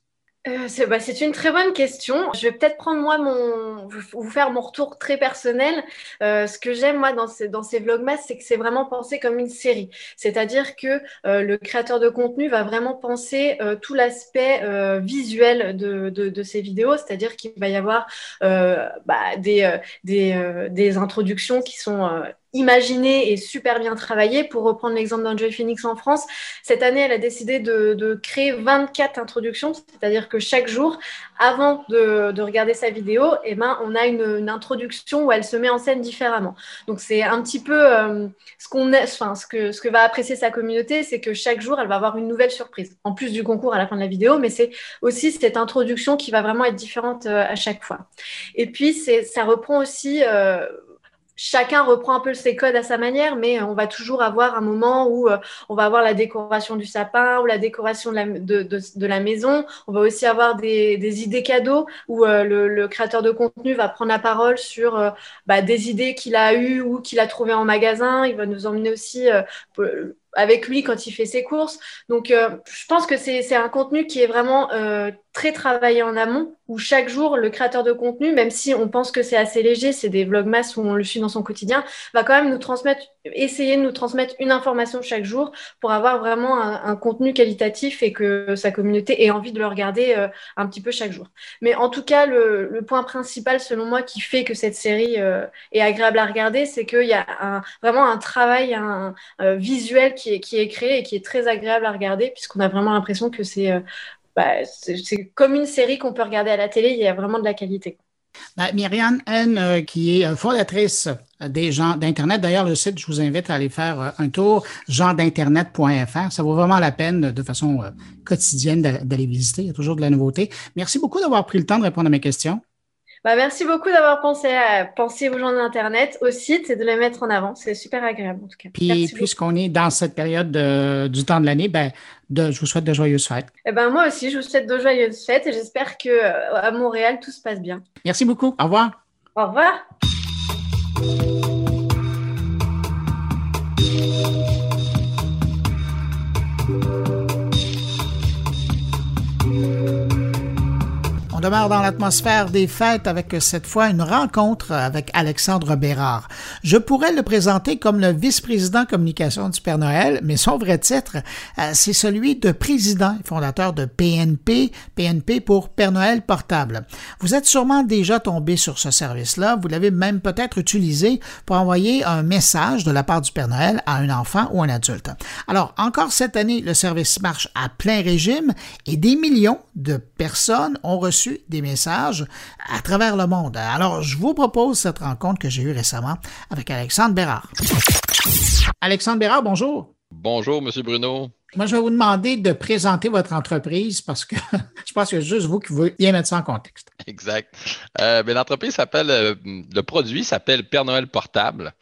Euh, bah, c'est une très bonne question. Je vais peut-être prendre moi mon, vous faire mon retour très personnel. Euh, ce que j'aime moi dans ces, vlogmas, c'est que c'est vraiment pensé comme une série. C'est-à-dire que euh, le créateur de contenu va vraiment penser tout l'aspect visuel de, de, ces vidéos. C'est-à-dire qu'il va y avoir bah, des introductions qui sont imaginé et super bien travaillé. Pour reprendre l'exemple d'Enjoy Phoenix en France, cette année, elle a décidé de, de créer 24 introductions, c'est-à-dire que chaque jour, avant de, de regarder sa vidéo, eh ben, on a une, une, introduction où elle se met en scène différemment. Donc c'est un petit peu euh, ce qu'on enfin ce que ce que va apprécier sa communauté, c'est que chaque jour, elle va avoir une nouvelle surprise, en plus du concours à la fin de la vidéo, mais c'est aussi cette introduction qui va vraiment être différente euh, à chaque fois. Et puis c'est ça reprend aussi euh, chacun reprend un peu ses codes à sa manière, mais on va toujours avoir un moment où euh, on va avoir la décoration du sapin ou la décoration de la, maison. On va aussi avoir des, idées cadeaux où euh, le, créateur de contenu va prendre la parole sur euh, bah, des idées qu'il a eues ou qu'il a trouvées en magasin. Il va nous emmener aussi avec lui quand il fait ses courses. Donc, je pense que c'est un contenu qui est vraiment très travaillé en amont, où chaque jour, le créateur de contenu, même si on pense que c'est assez léger, c'est des vlogmas où on le suit dans son quotidien, va quand même nous transmettre, essayer de nous transmettre une information chaque jour pour avoir vraiment un, contenu qualitatif et que sa communauté ait envie de le regarder euh, un petit peu chaque jour. Mais en tout cas, le, point principal, selon moi, qui fait que cette série euh, est agréable à regarder, c'est qu'il y a vraiment un travail euh, visuel qui est, créé et qui est très agréable à regarder, puisqu'on a vraiment l'impression que c'est bah, c'est comme une série qu'on peut regarder à la télé, il y a vraiment de la qualité. Ben, Myriam N, qui est fondatrice des gens d'Internet. D'ailleurs, le site, je vous invite à aller faire euh, un tour, genredinternet.fr. Ça vaut vraiment la peine de façon quotidienne d'aller visiter. Il y a toujours de la nouveauté. Merci beaucoup d'avoir pris le temps de répondre à mes questions. Bah, merci beaucoup d'avoir pensé à penser aux gens d'Internet, au site et de les mettre en avant. C'est super agréable en tout cas. Puis, puisqu'on est dans cette période du temps de l'année, ben, je vous souhaite de joyeuses fêtes. Eh ben, moi aussi, je vous souhaite de joyeuses fêtes et j'espère que euh, à Montréal, tout se passe bien. Merci beaucoup. Au revoir. Au revoir. On demeure dans l'atmosphère des fêtes avec cette fois une rencontre avec Alexandre Bérard. Je pourrais le présenter comme le vice-président communication du Père Noël, mais son vrai titre, euh, c'est celui de président et fondateur de PNP, PNP pour Père Noël portable. Vous êtes sûrement déjà tombé sur ce service-là, vous l'avez même peut-être utilisé pour envoyer un message de la part du Père Noël à un enfant ou un adulte. Alors, encore cette année, le service marche à plein régime et des millions de personnes ont reçu des messages à travers le monde. Alors, je vous propose cette rencontre que j'ai eue récemment avec Alexandre Bérard. Alexandre Bérard, bonjour. Bonjour, Monsieur Bruno. Moi, je vais vous demander de présenter votre entreprise parce que je pense que c'est juste vous qui voulez bien mettre ça en contexte. Exact. Euh, ben, l'entreprise s'appelle, euh, le produit s'appelle Père Noël Portable.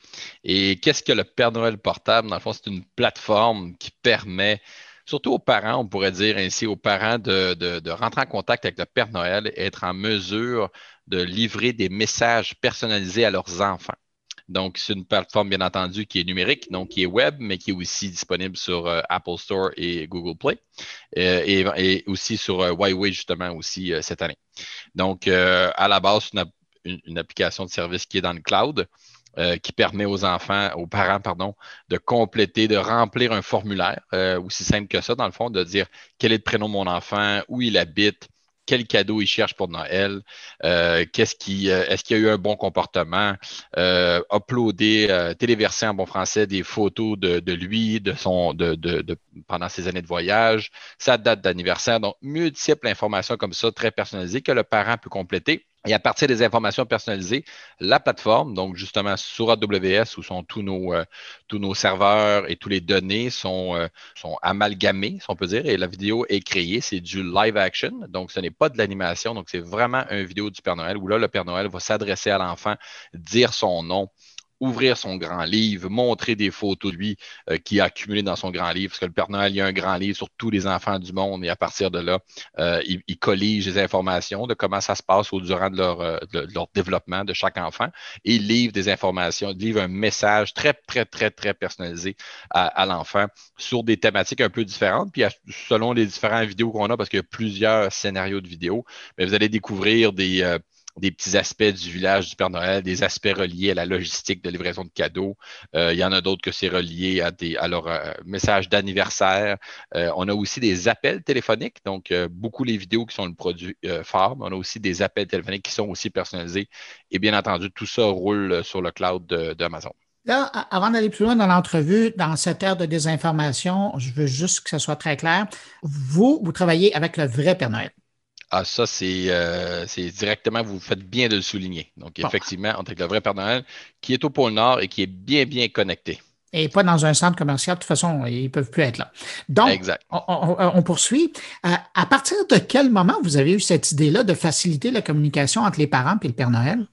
Et qu'est-ce que le Père Noël Portable? Dans le fond, c'est une plateforme qui permet surtout aux parents, on pourrait dire ainsi, aux parents de, rentrer en contact avec le Père Noël et être en mesure de livrer des messages personnalisés à leurs enfants. Donc, c'est une plateforme, bien entendu, qui est numérique, donc qui est web, mais qui est aussi disponible sur euh, Apple Store et Google Play, euh, et, aussi sur euh, Huawei, justement, aussi cette année. Donc, à la base, c'est une, une, application de service qui est dans le cloud. Qui permet aux enfants, aux parents, pardon, de compléter, de remplir un formulaire, aussi simple que ça, dans le fond, de dire quel est le prénom de mon enfant, où il habite, quel cadeau il cherche pour Noël, euh, qu'est-ce qui, euh, est-ce qu'il y a eu un bon comportement, euh, uploader, téléverser en bon français des photos de, lui, de son, de, pendant ses années de voyage, sa date d'anniversaire. Donc, multiples informations comme ça, très personnalisées que le parent peut compléter. Et à partir des informations personnalisées, la plateforme, donc justement sur AWS, où sont tous nos, euh, tous nos serveurs et tous les données sont, euh, sont amalgamés, si on peut dire, et la vidéo est créée. C'est du live action, donc ce n'est pas de l'animation, donc c'est vraiment une vidéo du Père Noël où là, le Père Noël va s'adresser à l'enfant, dire son nom, ouvrir son grand livre, montrer des photos de lui euh, qui a accumulé dans son grand livre, parce que le Père Noël, il y a un grand livre sur tous les enfants du monde et à partir de là, euh, il, il, collige les informations de comment ça se passe au durant de leur, euh, leur développement de chaque enfant et il livre des informations, il livre un message très, très, très, très personnalisé à, à l'enfant sur des thématiques un peu différentes. Puis selon les différentes vidéos qu'on a, parce qu'il y a plusieurs scénarios de vidéos, mais vous allez découvrir des des petits aspects du village du Père Noël, des aspects reliés à la logistique de livraison de cadeaux. Euh, il y en a d'autres que c'est relié à, des, à leur euh, message d'anniversaire. Euh, on a aussi des appels téléphoniques, donc beaucoup les vidéos qui sont le produit phare, on a aussi des appels téléphoniques qui sont aussi personnalisés. Et bien entendu, tout ça roule sur le cloud d'Amazon. Là, avant d'aller plus loin dans l'entrevue, dans cette ère de désinformation, je veux juste que ce soit très clair. Vous, vous travaillez avec le vrai Père Noël. Ah, ça, euh, c'est directement, vous faites bien de le souligner. Donc, effectivement, on est avec le vrai Père Noël qui est au pôle Nord et qui est bien, bien connecté. Et pas dans un centre commercial, de toute façon, ils ne peuvent plus être là. Donc, On, poursuit. Euh, à partir de quel moment vous avez eu cette idée-là de faciliter la communication entre les parents et le Père Noël?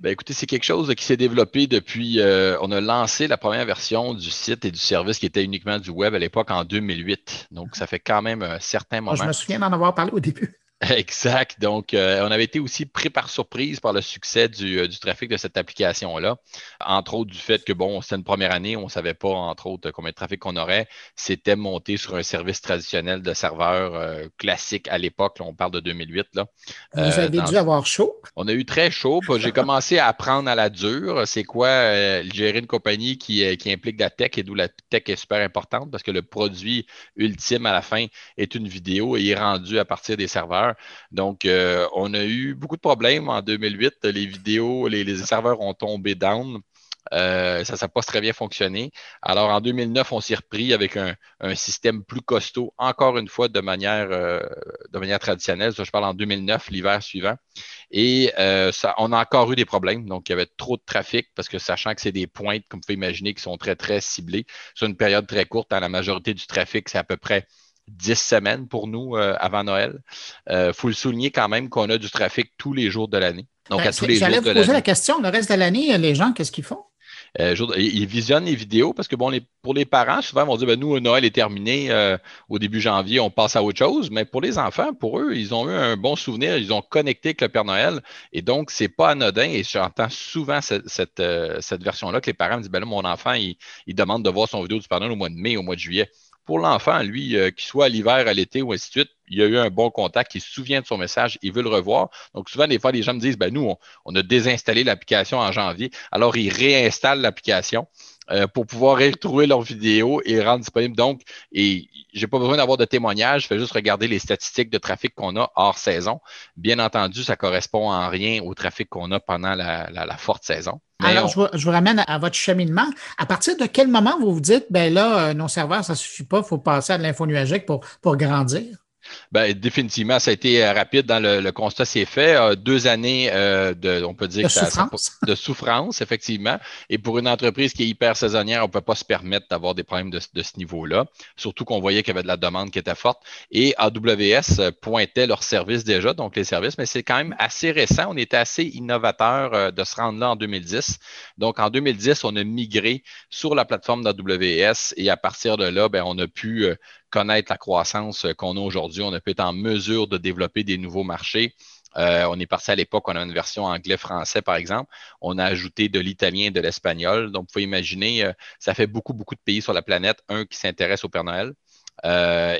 Ben, écoutez, c'est quelque chose qui s'est développé depuis. Euh, on a lancé la première version du site et du service qui était uniquement du web à l'époque en 2008. Donc, ça fait quand même un certain moment. je me souviens d'en avoir parlé au début. Exact. Donc, euh, on avait été aussi pris par surprise par le succès du, euh, trafic de cette application-là. Entre autres, du fait que, bon, c'était une première année, on ne savait pas, entre autres, combien de trafic qu'on aurait. C'était monté sur un service traditionnel de serveur euh, classique à l'époque. On parle de 2008. Là. Vous avez dû avoir chaud? On a eu très chaud. J'ai commencé à apprendre à la dure. C'est quoi gérer une compagnie qui, qui implique de la tech et d'où la tech est super importante? Parce que le produit ultime à la fin est une vidéo et est rendu à partir des serveurs. Donc, euh, on a eu beaucoup de problèmes en 2008. Les vidéos, les, serveurs ont tombé down. Euh, ça n'a pas très bien fonctionné. Alors, en 2009, on s'est repris avec un, système plus costaud, encore une fois de manière, euh, traditionnelle. Ça, je parle en 2009, l'hiver suivant. Et ça, on a encore eu des problèmes. Donc, il y avait trop de trafic parce que sachant que c'est des pointes, comme vous pouvez imaginer, qui sont très, très ciblées sur une période très courte, dans la majorité du trafic, c'est à peu près 10 semaines pour nous euh, avant Noël. Il euh, faut le souligner quand même qu'on a du trafic tous les jours de l'année. Donc, ben, à tous les jours de l'année. poser la question, le reste de l'année, les gens, qu'est-ce qu'ils font? Euh, ils visionnent les vidéos parce que bon, pour les parents, souvent, ils vont dire ben, nous, Noël est terminé au début janvier, on passe à autre chose. Mais pour les enfants, pour eux, ils ont eu un bon souvenir, ils ont connecté avec le Père Noël. Et donc, c'est pas anodin. Et j'entends souvent cette, cette, version-là que les parents me disent ben là, mon enfant, il, il, demande de voir son vidéo du Père Noël au mois de mai, au mois de juillet pour l'enfant, lui, euh, qu'il soit à l'hiver, à l'été ou ainsi de suite, il a eu un bon contact, il se souvient de son message, il veut le revoir. Donc, souvent, des fois, les gens me disent, ben, nous, on, a désinstallé l'application en janvier. Alors, ils réinstallent l'application euh, pour pouvoir retrouver leur vidéo et rendre disponible. Donc, et j'ai pas besoin d'avoir de témoignages, je fais juste regarder les statistiques de trafic qu'on a hors saison. Bien entendu, ça correspond en rien au trafic qu'on a pendant la, forte saison. Alors, je, vous, ramène à votre cheminement. À partir de quel moment vous vous dites, ben là, euh, nos serveurs, ça suffit pas, il faut passer à de l'info nuagique pour, pour grandir? Ben, définitivement, ça a été euh, rapide dans le, constat, c'est fait. Euh, deux années euh, de, on peut dire, de, souffrance. de souffrance, effectivement. Et pour une entreprise qui est hyper saisonnière, on ne peut pas se permettre d'avoir des problèmes de, ce niveau-là. Surtout qu'on voyait qu'il y avait de la demande qui était forte. Et AWS pointait leurs services déjà, donc les services, mais c'est quand même assez récent. On était assez innovateur de se rendre là en 2010. Donc, en 2010, on a migré sur la plateforme d'AWS et à partir de là, ben, on a pu connaître la croissance euh, qu'on a aujourd'hui. On a pu être en mesure de développer des nouveaux marchés. Euh, on est parti à l'époque, on a une version anglais-français, par exemple. On a ajouté de l'italien et de l'espagnol. Donc, vous pouvez imaginer, euh, ça fait beaucoup, beaucoup de pays sur la planète, un qui s'intéresse au Père Noël.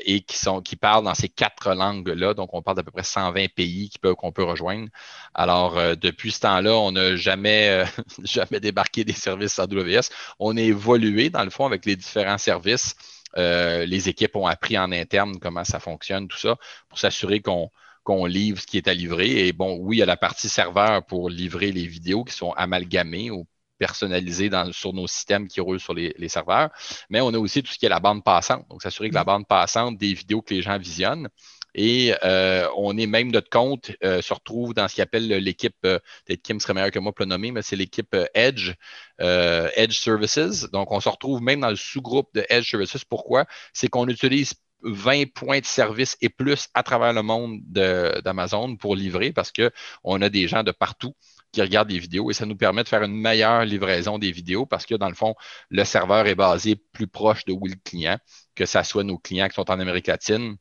et qui, sont, qui parlent dans ces quatre langues-là. Donc, on parle d'à peu près 120 pays qu'on peut rejoindre. Alors, depuis ce temps-là, on n'a jamais, jamais débarqué des services AWS. On a évolué, dans le fond, avec les différents services. Euh, les équipes ont appris en interne comment ça fonctionne, tout ça, pour s'assurer qu'on livre ce qui est à livrer. Et bon, oui, il y a la partie serveur pour livrer les vidéos qui sont amalgamées ou personnalisées sur nos systèmes qui roulent sur les, serveurs. Mais on a aussi tout ce qui est la bande passante. Donc, s'assurer que la bande passante des vidéos que les gens visionnent, et euh, on est même, notre compte euh, se retrouve dans ce qu'on appelle l'équipe, euh, peut-être Kim serait meilleur que moi pour le nommer, mais c'est l'équipe Edge, Edge Services. Donc, on se retrouve même dans le sous-groupe de Edge Services. Pourquoi? C'est qu'on utilise 20 points de service et plus à travers le monde d'Amazon pour livrer parce qu'on a des gens de partout qui regardent des vidéos et ça nous permet de faire une meilleure livraison des vidéos parce que dans le fond, le serveur est basé plus proche de où le client, que ce soit nos clients qui sont en Amérique latine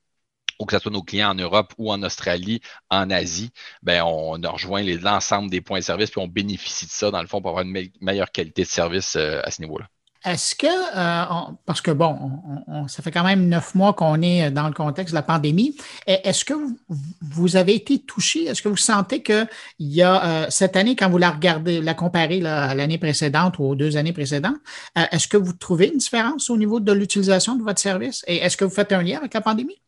ou que ce soit nos clients en Europe ou en Australie, en Asie, ben on rejoint l'ensemble des points de service puis on bénéficie de ça, dans le fond, pour avoir une meilleure qualité de service euh, à ce niveau-là. Est-ce que, euh, parce que bon, ça fait quand même neuf mois qu'on est dans le contexte de la pandémie, est-ce que vous, avez été touché? Est-ce que vous sentez qu'il y a euh, cette année, quand vous la regardez, la comparez à l'année précédente ou aux deux années précédentes, est-ce que vous trouvez une différence au niveau de l'utilisation de votre service? Et est-ce que vous faites un lien avec la pandémie?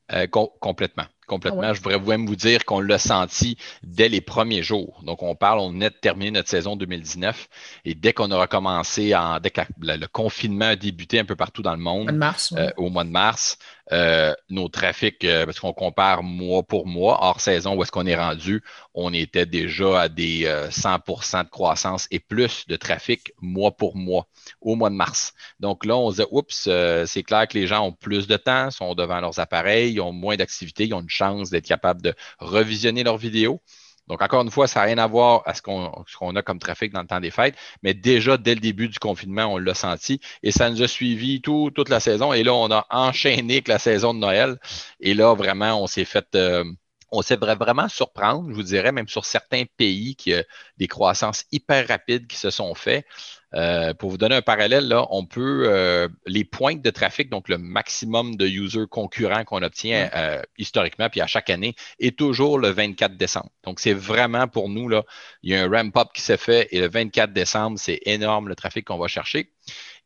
complètement complètement. Ah je voudrais même vous dire qu'on l'a senti dès les premiers jours. Donc, on parle, on venait de terminer notre saison 2019 et dès qu'on a recommencé, en, dès que le confinement a débuté un peu partout dans le monde, euh, au mois de mars, euh, nos trafics, euh, parce qu'on compare mois pour mois, hors saison, où est-ce qu'on est rendu, on était déjà à des 100% de croissance et plus de trafic mois pour mois au mois de mars. Donc là, on se dit, oups, c'est clair que les gens ont plus de temps, sont devant leurs appareils, ils ont moins d'activités, ils ont une chance d'être capables de revisionner leurs vidéos. Donc, encore une fois, ça n'a rien à voir à ce qu'on a comme trafic dans le temps des fêtes, mais déjà, dès le début du confinement, on l'a senti et ça nous a suivi tout, toute la saison. Et là, on a enchaîné avec la saison de Noël. Et là, vraiment, on s'est fait. Euh, on s'est vraiment surprendre, je vous dirais, même sur certains pays, qui a des croissances hyper rapides qui se sont faites. Euh, pour vous donner un parallèle, là, on peut, euh, les pointes de trafic, donc le maximum de users concurrents qu'on obtient euh, historiquement, puis à chaque année, est toujours le 24 décembre. Donc, c'est vraiment pour nous, là, il y a un ramp-up qui s'est fait et le 24 décembre, c'est énorme le trafic qu'on va chercher.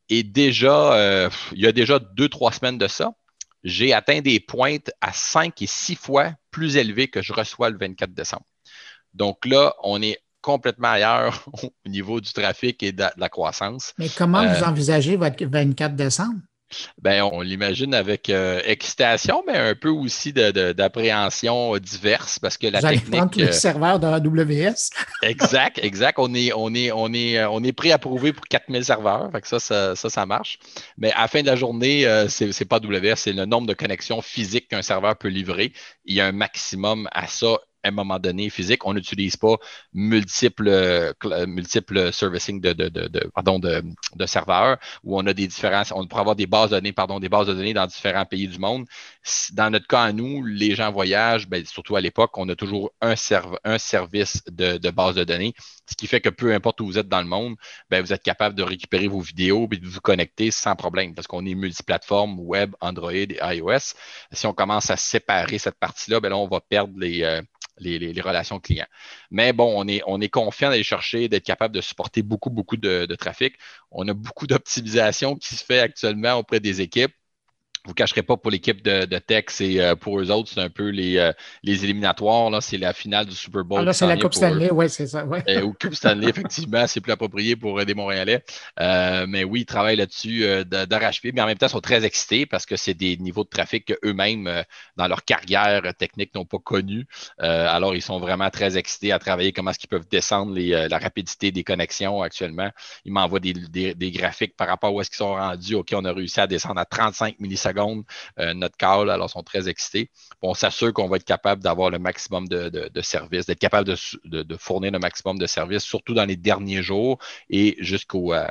Et déjà, il y a déjà deux, trois semaines de ça, j'ai atteint des pointes à cinq et six fois plus élevées que je reçois le 24 décembre. Donc là, on est complètement ailleurs au niveau du trafic et de la, croissance. Mais comment vous euh, envisagez votre 24 décembre? Ben, on l'imagine avec euh, excitation, mais un peu aussi d'appréhension diverse parce que la Vous technique. Prendre tous les euh, serveurs de AWS. exact, exact. On est, on est, on est, on est préapprouvé pour 4000 serveurs. ça, ça, ça, marche. Mais à la fin de la journée, ce n'est pas AWS, c'est le nombre de connexions physiques qu'un serveur peut livrer. Il y a un maximum à ça à un moment donné physique. On n'utilise pas multiples, multiples servicing de, de, de, pardon, de, serveurs où on a des différences. On pourrait avoir des bases de données, pardon, des bases de données dans différents pays du monde. Dans notre cas à nous, les gens voyagent, ben, surtout à l'époque, on a toujours un, un service de, base de données, ce qui fait que peu importe où vous êtes dans le monde, ben, vous êtes capable de récupérer vos vidéos et de vous connecter sans problème parce qu'on est multiplateforme, web, Android et iOS. Si on commence à séparer cette partie-là, ben là, on va perdre les, euh, les, relations clients. Mais bon, on est, on est confiant d'aller chercher, d'être capable de supporter beaucoup, beaucoup de, trafic. On a beaucoup d'optimisation qui se fait actuellement auprès des équipes. Vous cacherez pas pour l'équipe de, de Tech, c'est euh, pour eux autres, c'est un peu les, euh, les éliminatoires. Là, c'est la finale du Super Bowl. Ah, là, c'est la Coupe Stanley, oui, c'est ça. Ouais. Euh, ou Coupe Stanley, effectivement, c'est plus approprié pour des Montréalais. mais oui, ils travaillent là-dessus d'arrache-pied, mais en même temps, ils sont très excités parce que c'est des niveaux de trafic qu'eux-mêmes, dans leur carrière technique, n'ont pas connus. alors, ils sont vraiment très excités à travailler comment est-ce qu'ils peuvent descendre les, la rapidité des connexions actuellement. Ils m'envoient des, des, des, graphiques par rapport à où est-ce qu'ils sont rendus. OK, on a réussi à descendre à 35 millisecondes euh, notre call, alors ils sont très excités. On s'assure qu'on va être capable d'avoir le maximum de, services, d'être capable de, fournir le maximum de services, surtout dans les derniers jours et jusqu'au euh,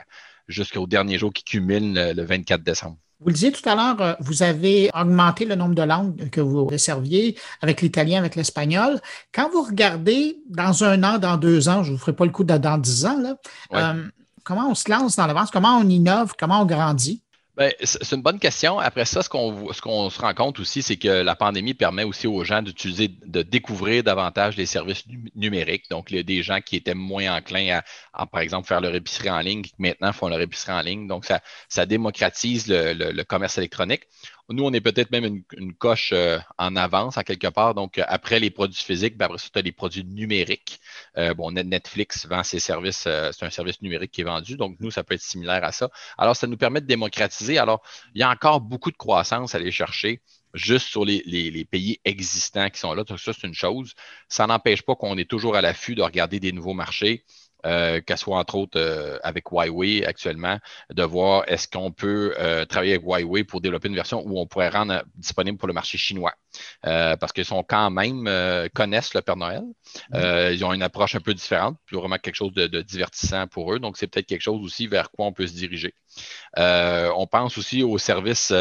jusqu'au dernier jour qui cumule le, 24 décembre. Vous le disiez tout à l'heure, euh, vous avez augmenté le nombre de langues que vous desserviez avec l'italien, avec l'espagnol. Quand vous regardez dans un an, dans deux ans, je ne vous ferai pas le coup de dans dix ans, là, comment on se lance dans l'avance, comment on innove, comment on grandit? Ben, c'est une bonne question. Après ça, ce qu'on se rend compte aussi, c'est que la pandémie permet aussi aux gens d'utiliser, de découvrir davantage les services numériques. Donc, il y a des gens qui étaient moins enclins à, par exemple, faire leur épicerie en ligne, qui maintenant font leur épicerie en ligne. Donc, ça, ça démocratise le commerce électronique. Nous, on est peut-être même une, coche euh, en avance à quelque part. Donc, euh, après les produits physiques, ben, après ça, les produits numériques. Euh, bon, Netflix vend ses services, c'est un service numérique qui est vendu. Donc, nous, ça peut être similaire à ça. Alors, ça nous permet de démocratiser. Alors, il y a encore beaucoup de croissance à aller chercher juste sur les, les, pays existants qui sont là. Donc, ça, c'est une chose. Ça n'empêche pas qu'on est toujours à l'affût de regarder des nouveaux marchés euh, qu'elle soit entre autres euh, avec Huawei actuellement, de voir est-ce qu'on peut euh, travailler avec Huawei pour développer une version où on pourrait rendre disponible pour le marché chinois. parce qu'ils sont quand même, connaissent le Père Noël. Mm-hmm. ils ont une approche un peu différente, puis vraiment quelque chose de, de divertissant pour eux. Donc, c'est peut-être quelque chose aussi vers quoi on peut se diriger. on pense aussi aux services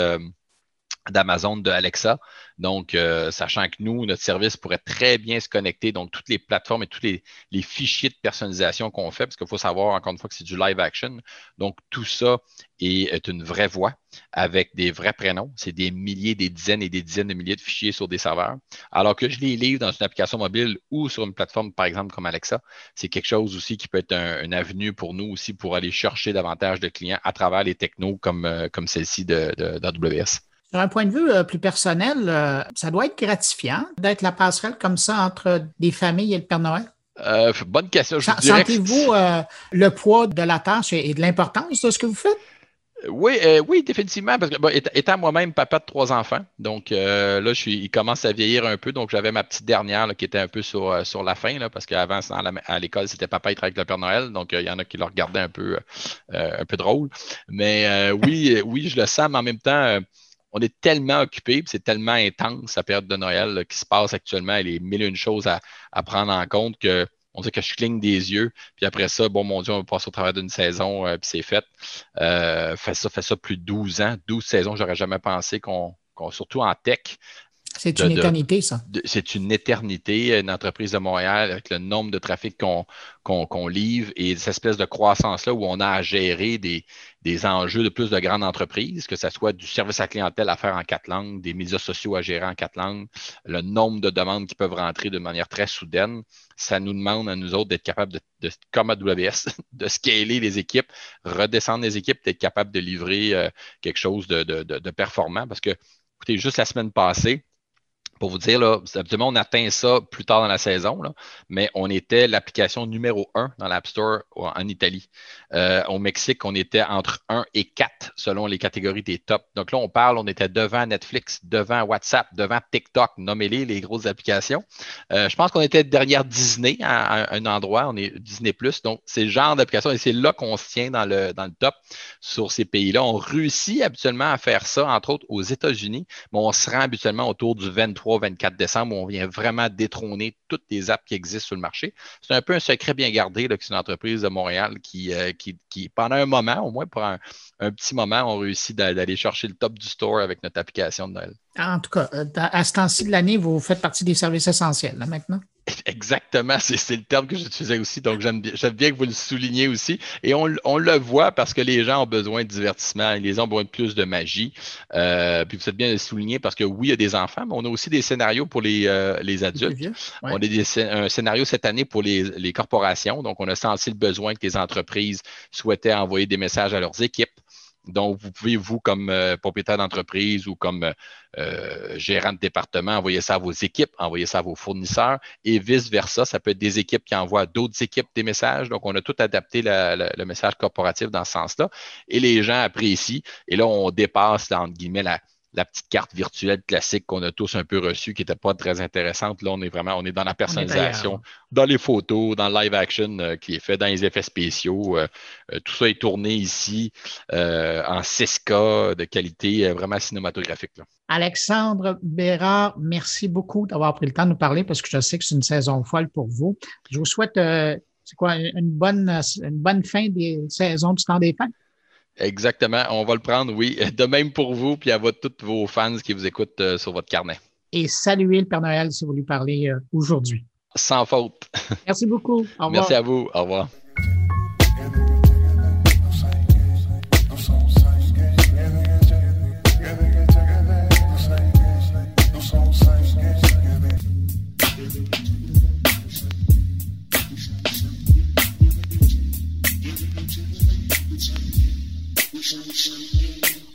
d'Amazon, de Alexa. Donc, euh, sachant que nous, notre service pourrait très bien se connecter, donc toutes les plateformes et tous les, fichiers de personnalisation qu'on fait, parce qu'il faut savoir, encore une fois, que c'est du live action. Donc, tout ça est, une vraie voix avec des vrais prénoms. C'est des milliers, des dizaines et des dizaines de milliers de fichiers sur des serveurs. Alors que je les livre dans une application mobile ou sur une plateforme, par exemple, comme Alexa, c'est quelque chose aussi qui peut être un, avenue pour nous aussi pour aller chercher davantage de clients à travers les technos comme, euh, comme celle-ci d'AWS. Sur un point de vue euh, plus personnel, euh, ça doit être gratifiant d'être la passerelle comme ça entre des familles et le Père Noël? Euh, bonne question. Sentez-vous le poids de la tâche et de l'importance de ce que vous faites? Oui, oui, définitivement. Parce que étant moi-même papa de trois enfants, donc là, je suis, il commence à vieillir un peu. Donc, j'avais ma petite dernière qui était un peu sur, sur la fin, là, parce qu'avant, à l'école, c'était papa être avec le Père Noël. Donc, il y en a qui le regardaient un peu, un peu drôle. Mais oui, oui, je le sens, mais en même temps on est tellement occupé, c'est tellement intense la période de Noël qui se passe actuellement, il y a mille et une choses à, prendre en compte que on dit que je cligne des yeux, puis après ça, bon mon Dieu, on va passer au travers d'une saison, euh, puis c'est fait. Euh, fait ça, ça plus de 12 ans, 12 saisons, j'aurais jamais pensé qu'on, surtout en tech, c'est une éternité, ça. C'est une éternité, une entreprise de Montréal, avec le nombre de trafic qu'on livre et cette espèce de croissance-là où on a à gérer des, enjeux de plus de grandes entreprises, que ce soit du service à clientèle à faire en quatre langues, des médias sociaux à gérer en quatre langues, le nombre de demandes qui peuvent rentrer de manière très soudaine, ça nous demande à nous autres d'être capables, de, comme AWS, de scaler les équipes, redescendre les équipes, d'être capable de livrer euh, quelque chose de, de performant parce que, écoutez, juste la semaine passée, pour vous dire, là, on atteint ça plus tard dans la saison, mais on était l'application numéro un dans l'App Store en Italie. Euh, au Mexique, on était entre 1 et 4 selon les catégories des tops. Donc là, on parle, on était devant Netflix, devant WhatsApp, devant TikTok, nommez-les les grosses applications. Euh, je pense qu'on était derrière Disney à, un endroit, on est Disney Plus. Donc, c'est le genre d'application et c'est là qu'on se tient dans le, dans le top sur ces pays-là. On réussit habituellement à faire ça, entre autres aux États-Unis, mais on se rend habituellement autour du 23 24 décembre, on vient vraiment détrôner toutes les apps qui existent sur le marché. C'est un peu un secret bien gardé, que c'est une entreprise de Montréal qui, euh, qui, pendant un moment, au moins pour un, petit moment, on réussit d'aller chercher le top du store avec notre application de Noël. En tout cas, euh, à ce temps-ci de l'année, vous faites partie des services essentiels, là, maintenant? Exactement, c'est le terme que j'utilisais aussi. Donc, j'aime bien que vous le souligniez aussi. Et on, le voit parce que les gens ont besoin de divertissement, les gens ont besoin de plus de magie. Euh, puis vous êtes bien de le souligner parce que oui, il y a des enfants, mais on a aussi des scénarios pour les, euh, adultes. On a des, un scénario cette année pour les, les, corporations. Donc, on a senti le besoin que les entreprises souhaitaient envoyer des messages à leurs équipes Donc, vous pouvez, vous, comme euh, propriétaire d'entreprise ou comme euh, gérant de département, envoyer ça à vos équipes, envoyer ça à vos fournisseurs et vice-versa. Ça peut être des équipes qui envoient à d'autres équipes des messages. Donc, on a tout adapté le message corporatif dans ce sens-là. Et les gens apprécient. Et là, on dépasse, entre guillemets, la, la petite carte virtuelle classique qu'on a tous un peu reçue, qui n'était pas très intéressante. Là, on est vraiment, on est dans la personnalisation, dans les photos, dans le live action euh, qui est fait dans les effets spéciaux. Euh, euh, tout ça est tourné ici en 6K de qualité vraiment cinématographique. Alexandre Bérard, merci beaucoup d'avoir pris le temps de nous parler parce que je sais que c'est une saison folle pour vous. Je vous souhaite, c'est quoi, une bonne, une bonne fin des saisons du temps des fêtes. Exactement. On va le prendre, oui. De même pour vous, puis à votre, tous vos fans qui vous écoutent euh, sur votre carnet. Et saluer le Père Noël si vous lui parlez euh, aujourd'hui. Sans faute. Merci beaucoup. Au revoir. Merci à vous. Au revoir.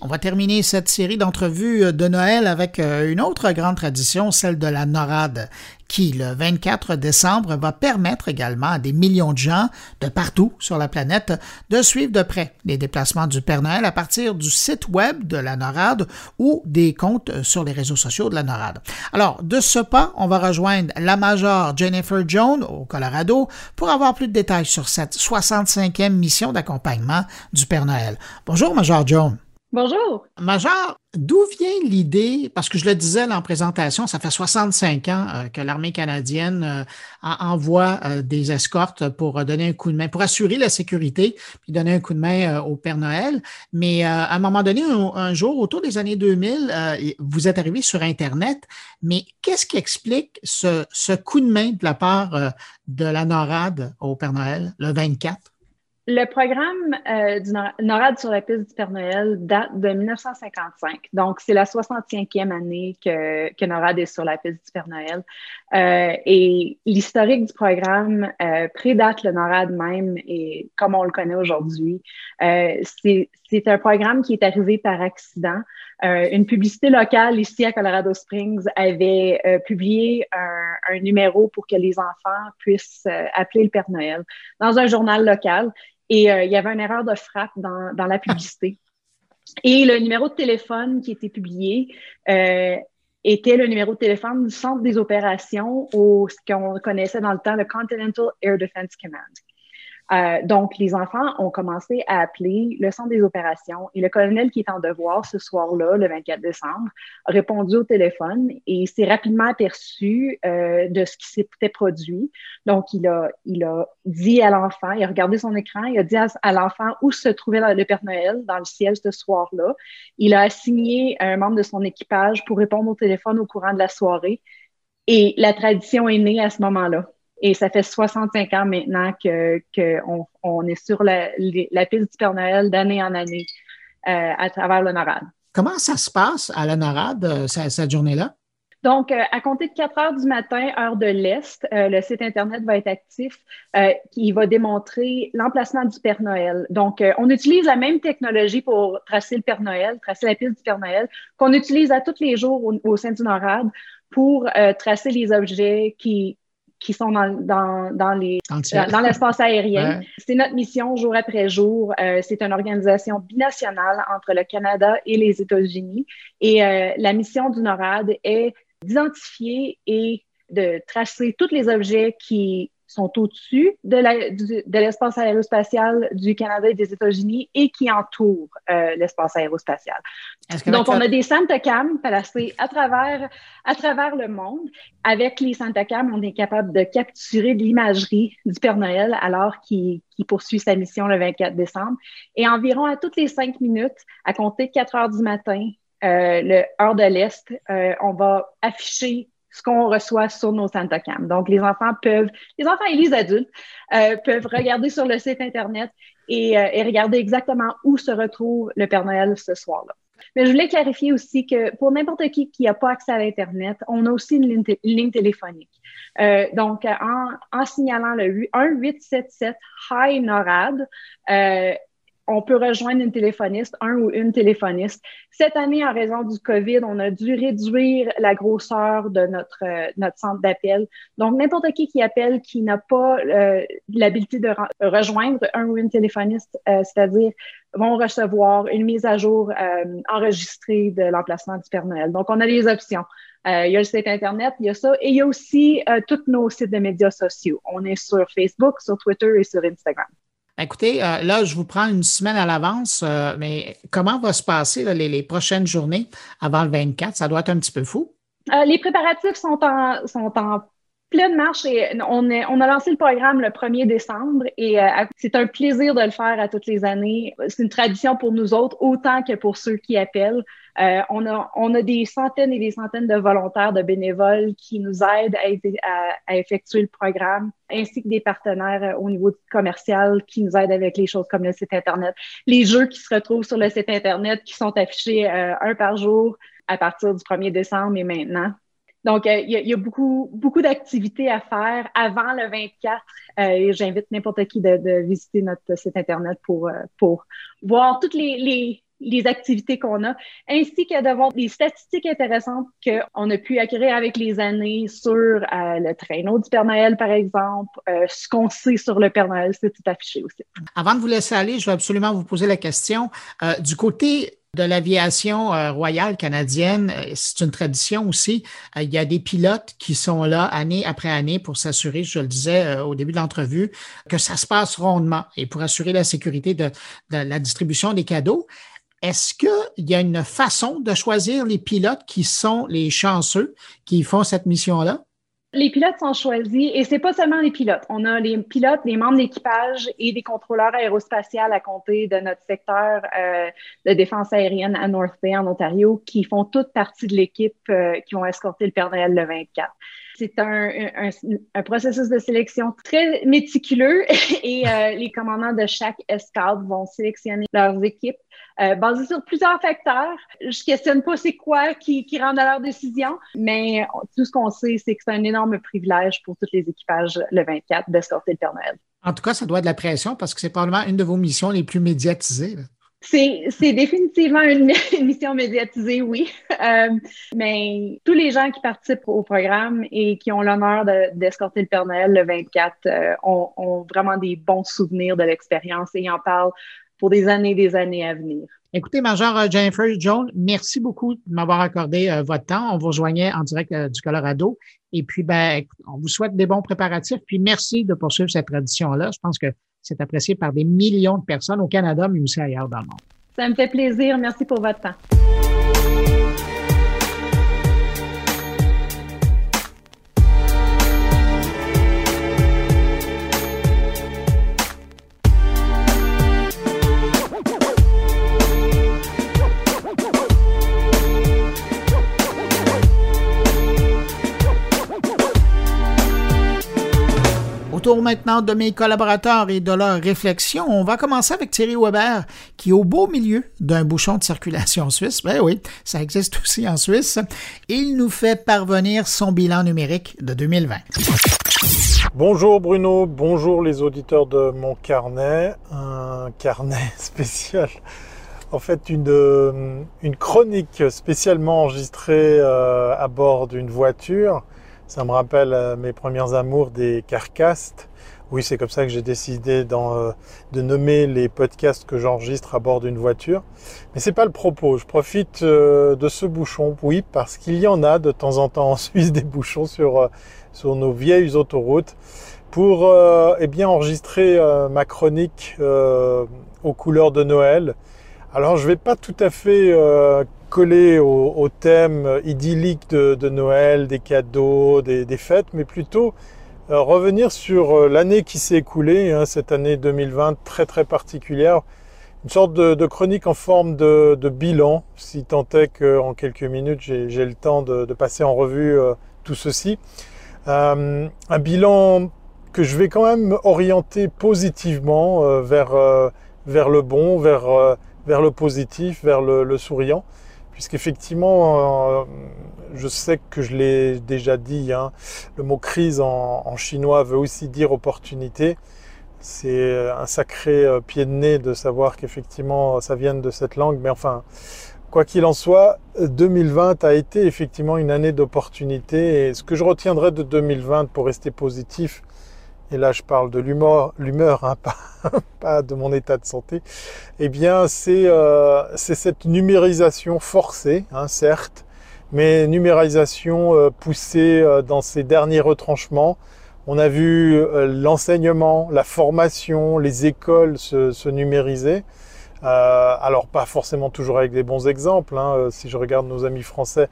On va terminer cette série d'entrevues de Noël avec euh, une autre grande tradition, celle de la NORAD, qui, le 24 décembre, va permettre également à des millions de gens de partout sur la planète de suivre de près les déplacements du Père Noël à partir du site web de la NORAD ou des comptes sur les réseaux sociaux de la NORAD. Alors, de ce pas, on va rejoindre la Major Jennifer Jones au Colorado pour avoir plus de détails sur cette 65e mission d'accompagnement du Père Noël. Bonjour, Major Jones. Bonjour. Major, d'où vient l'idée, parce que je le disais en présentation, ça fait 65 ans euh, que l'armée canadienne euh, envoie euh, des escortes pour donner un coup de main, pour assurer la sécurité, puis donner un coup de main au Père Noël. Mais à un moment donné, un, jour, autour des années 2000, vous êtes arrivé sur Internet, mais qu'est-ce qui explique ce, ce, coup de main de la part de la NORAD au Père Noël, le 24? Le programme euh, du NORAD sur la piste du Père Noël date de 1955. Donc, c'est la 65e année que, que NORAD est sur la piste du Père Noël. Euh, et l'historique du programme euh, prédate le NORAD même et comme on le connaît aujourd'hui. C'est un programme qui est arrivé par accident. Une publicité locale ici à Colorado Springs avait publié un, numéro pour que les enfants puissent appeler le Père Noël dans un journal local. Et euh, il y avait une erreur de frappe dans, dans la publicité. Et le numéro de téléphone qui était publié euh, était le numéro de téléphone du centre des opérations au ce qu'on connaissait dans le temps le Continental Air Defense Command. Euh, donc, les enfants ont commencé à appeler le centre des opérations et le colonel qui est en devoir ce soir-là, le 24 décembre, a répondu au téléphone et s'est rapidement aperçu euh, de ce qui s'était produit. Donc, il a, dit à l'enfant, il a regardé son écran, il a dit à l'enfant où se trouvait le Père Noël dans le ciel ce soir-là. Il a assigné un membre de son équipage pour répondre au téléphone au courant de la soirée. Et la tradition est née à ce moment-là. Et ça fait 65 ans maintenant qu'on que on, est sur la, la, piste du Père Noël d'année en année euh, à travers le NORAD. Comment ça se passe à la NORAD, euh, cette, journée-là? Donc, euh, à compter de 4 heures du matin, heure de l'Est, le site Internet va être actif qui va démontrer l'emplacement du Père Noël. Donc, on utilise la même technologie pour tracer le Père Noël, tracer la piste du Père Noël, qu'on utilise à tous les jours au, au sein du NORAD pour tracer les objets qui, qui sont dans, dans, dans les dans l'espace aérien. C'est notre mission jour après jour. Euh, c'est une organisation binationale entre le Canada et les États-Unis. Et euh, la mission du NORAD est d'identifier et de tracer tous les objets qui sont au-dessus de l'espace aérospatial du Canada et des États-Unis et qui entourent euh, l'espace aérospatial. Donc, on a des Santacam placés à travers, à travers le monde. Avec les Santacam, on est capable de capturer l'imagerie du Père Noël alors qu'il poursuit sa mission le 24 décembre. Et environ à toutes les cinq minutes, à compter de 4 heures du matin, euh, le heure de l'Est, euh, on va afficher ce qu'on reçoit sur nos Santacam. Donc, les enfants peuvent, les enfants et les adultes euh, peuvent regarder sur le site Internet et, euh, et, regarder exactement où se retrouve le Père Noël ce soir-là. Mais je voulais clarifier aussi que pour n'importe qui qui n'a pas accès à l'Internet, on a aussi une ligne, téléphonique. Euh, donc, en, signalant le 1877 High NORAD, on peut rejoindre une téléphoniste, un ou une téléphoniste. Cette année, en raison du COVID, on a dû réduire la grosseur de notre, euh, notre centre d'appel. Donc, n'importe qui qui appelle qui n'a pas euh, l'habilité de rejoindre un ou une téléphoniste, euh, c'est-à-dire vont recevoir une mise à jour enregistrée de l'emplacement du Père Noël. Donc, on a des options. il y a le site Internet, il y a ça. Et il y a aussi tous nos sites de médias sociaux. On est sur Facebook, sur Twitter et sur Instagram. Écoutez, euh, là, je vous prends une semaine à l'avance, euh, mais comment va se passer les, prochaines journées avant le 24? Ça doit être un petit peu fou. Euh, les préparatifs sont en, sont en marche on, a lancé le programme le 1er décembre et c'est un plaisir de le faire à toutes les années. C'est une tradition pour nous autres, autant que pour ceux qui appellent. Euh, on, a, des centaines et des centaines de volontaires, de bénévoles qui nous aident à, effectuer le programme, ainsi que des partenaires euh, au niveau commercial qui nous aident avec les choses comme le site Internet, les jeux qui se retrouvent sur le site Internet qui sont affichés euh, un par jour à partir du 1er décembre et maintenant. Donc, il y, a beaucoup, beaucoup d'activités à faire avant le 24 et j'invite n'importe qui de, visiter notre site Internet pour, pour voir toutes les, les, activités qu'on a, ainsi que d'avoir des statistiques intéressantes qu'on a pu acquérir avec les années sur euh, le traîneau du Père Noël, par exemple, euh, ce qu'on sait sur le Père Noël, c'est tout affiché aussi. Avant de vous laisser aller, je vais absolument vous poser la question. Euh, du côté de l'aviation royale canadienne, c'est une tradition aussi. il y a des pilotes qui sont là année après année pour s'assurer, je le disais au début de l'entrevue, que ça se passe rondement et pour assurer la sécurité de la distribution des cadeaux. Est-ce qu'il y a une façon de choisir les pilotes qui sont les chanceux qui font cette mission-là? Les pilotes sont choisis et c'est pas seulement les pilotes. On a les pilotes, les membres d'équipage et des contrôleurs aérospatiales à compter de notre secteur euh, de défense aérienne à North Bay en Ontario qui font toute partie de l'équipe euh, qui vont escorter le Père Noël le 24. C'est un, un, processus de sélection très méticuleux et euh, les commandants de chaque escadre vont sélectionner leurs équipes euh, basé sur plusieurs facteurs. Je questionne pas c'est quoi qui, qui rend à leur décision, mais tout ce qu'on sait, c'est que c'est un énorme privilège pour tous les équipages le 24 d'escorter le Père Noël. En tout cas, ça doit être de la pression parce que c'est probablement une de vos missions les plus médiatisées. C'est définitivement une, mission médiatisée, oui. Euh, mais tous les gens qui participent au programme et qui ont l'honneur d'escorter le Père Noël le 24 euh, ont, ont, vraiment des bons souvenirs de l'expérience et en parlent pour des années et des années à venir. Écoutez, Major euh, Jennifer Jones, merci beaucoup de m'avoir accordé euh, votre temps. On vous rejoignait en direct euh, du Colorado. Et puis, ben, on vous souhaite des bons préparatifs. Puis, merci de poursuivre cette tradition-là. Je pense que c'est apprécié par des millions de personnes au Canada, mais aussi ailleurs dans le monde. Ça me fait plaisir. Merci pour votre temps. Tour maintenant de mes collaborateurs et de leurs réflexions. On va commencer avec Thierry Weber, qui est au beau milieu d'un bouchon de circulation suisse. Ben oui, ça existe aussi en Suisse. Il nous fait parvenir son bilan numérique de 2020. Bonjour Bruno, bonjour les auditeurs de mon carnet. Un carnet spécial en fait une, euh, chronique spécialement enregistrée euh, à bord d'une voiture ça me rappelle euh, mes premières amours des carcastes. Oui, c'est comme ça que j'ai décidé euh, de nommer les podcasts que j'enregistre à bord d'une voiture. Mais c'est pas le propos. Je profite euh, de ce bouchon, oui, parce qu'il y en a de temps en temps en Suisse des bouchons sur, sur nos vieilles autoroutes pour eh bien enregistrer ma chronique aux couleurs de Noël. Alors je vais pas tout à fait coller au, thème idyllique de, Noël, des cadeaux, des, fêtes, mais plutôt euh, revenir sur euh, l'année qui s'est écoulée, hein, cette année 2020 très très particulière, une sorte de, chronique en forme de, bilan, si tant est qu'en quelques minutes j'ai le temps de, passer en revue euh, tout ceci. un bilan que je vais quand même orienter positivement vers, vers le bon, vers, vers le positif, vers le souriant puisqu'effectivement, euh, je sais que je l'ai déjà dit, hein, le mot crise en, chinois veut aussi dire opportunité. c'est un sacré pied de nez de savoir qu'effectivement ça vient de cette langue, mais enfin, quoi qu'il en soit, 2020 a été effectivement une année d'opportunité et ce que je retiendrai de 2020 pour rester positif, et là je parle de l'humeur, l'humeur, hein, pas, de mon état de santé, eh bien c'est euh, cette numérisation forcée, hein, certes, mais numérisation euh, poussée euh, dans ces derniers retranchements. On a vu l'enseignement, la formation, les écoles se, se numériser. alors pas forcément toujours avec des bons exemples. Hein. Si je regarde nos amis français,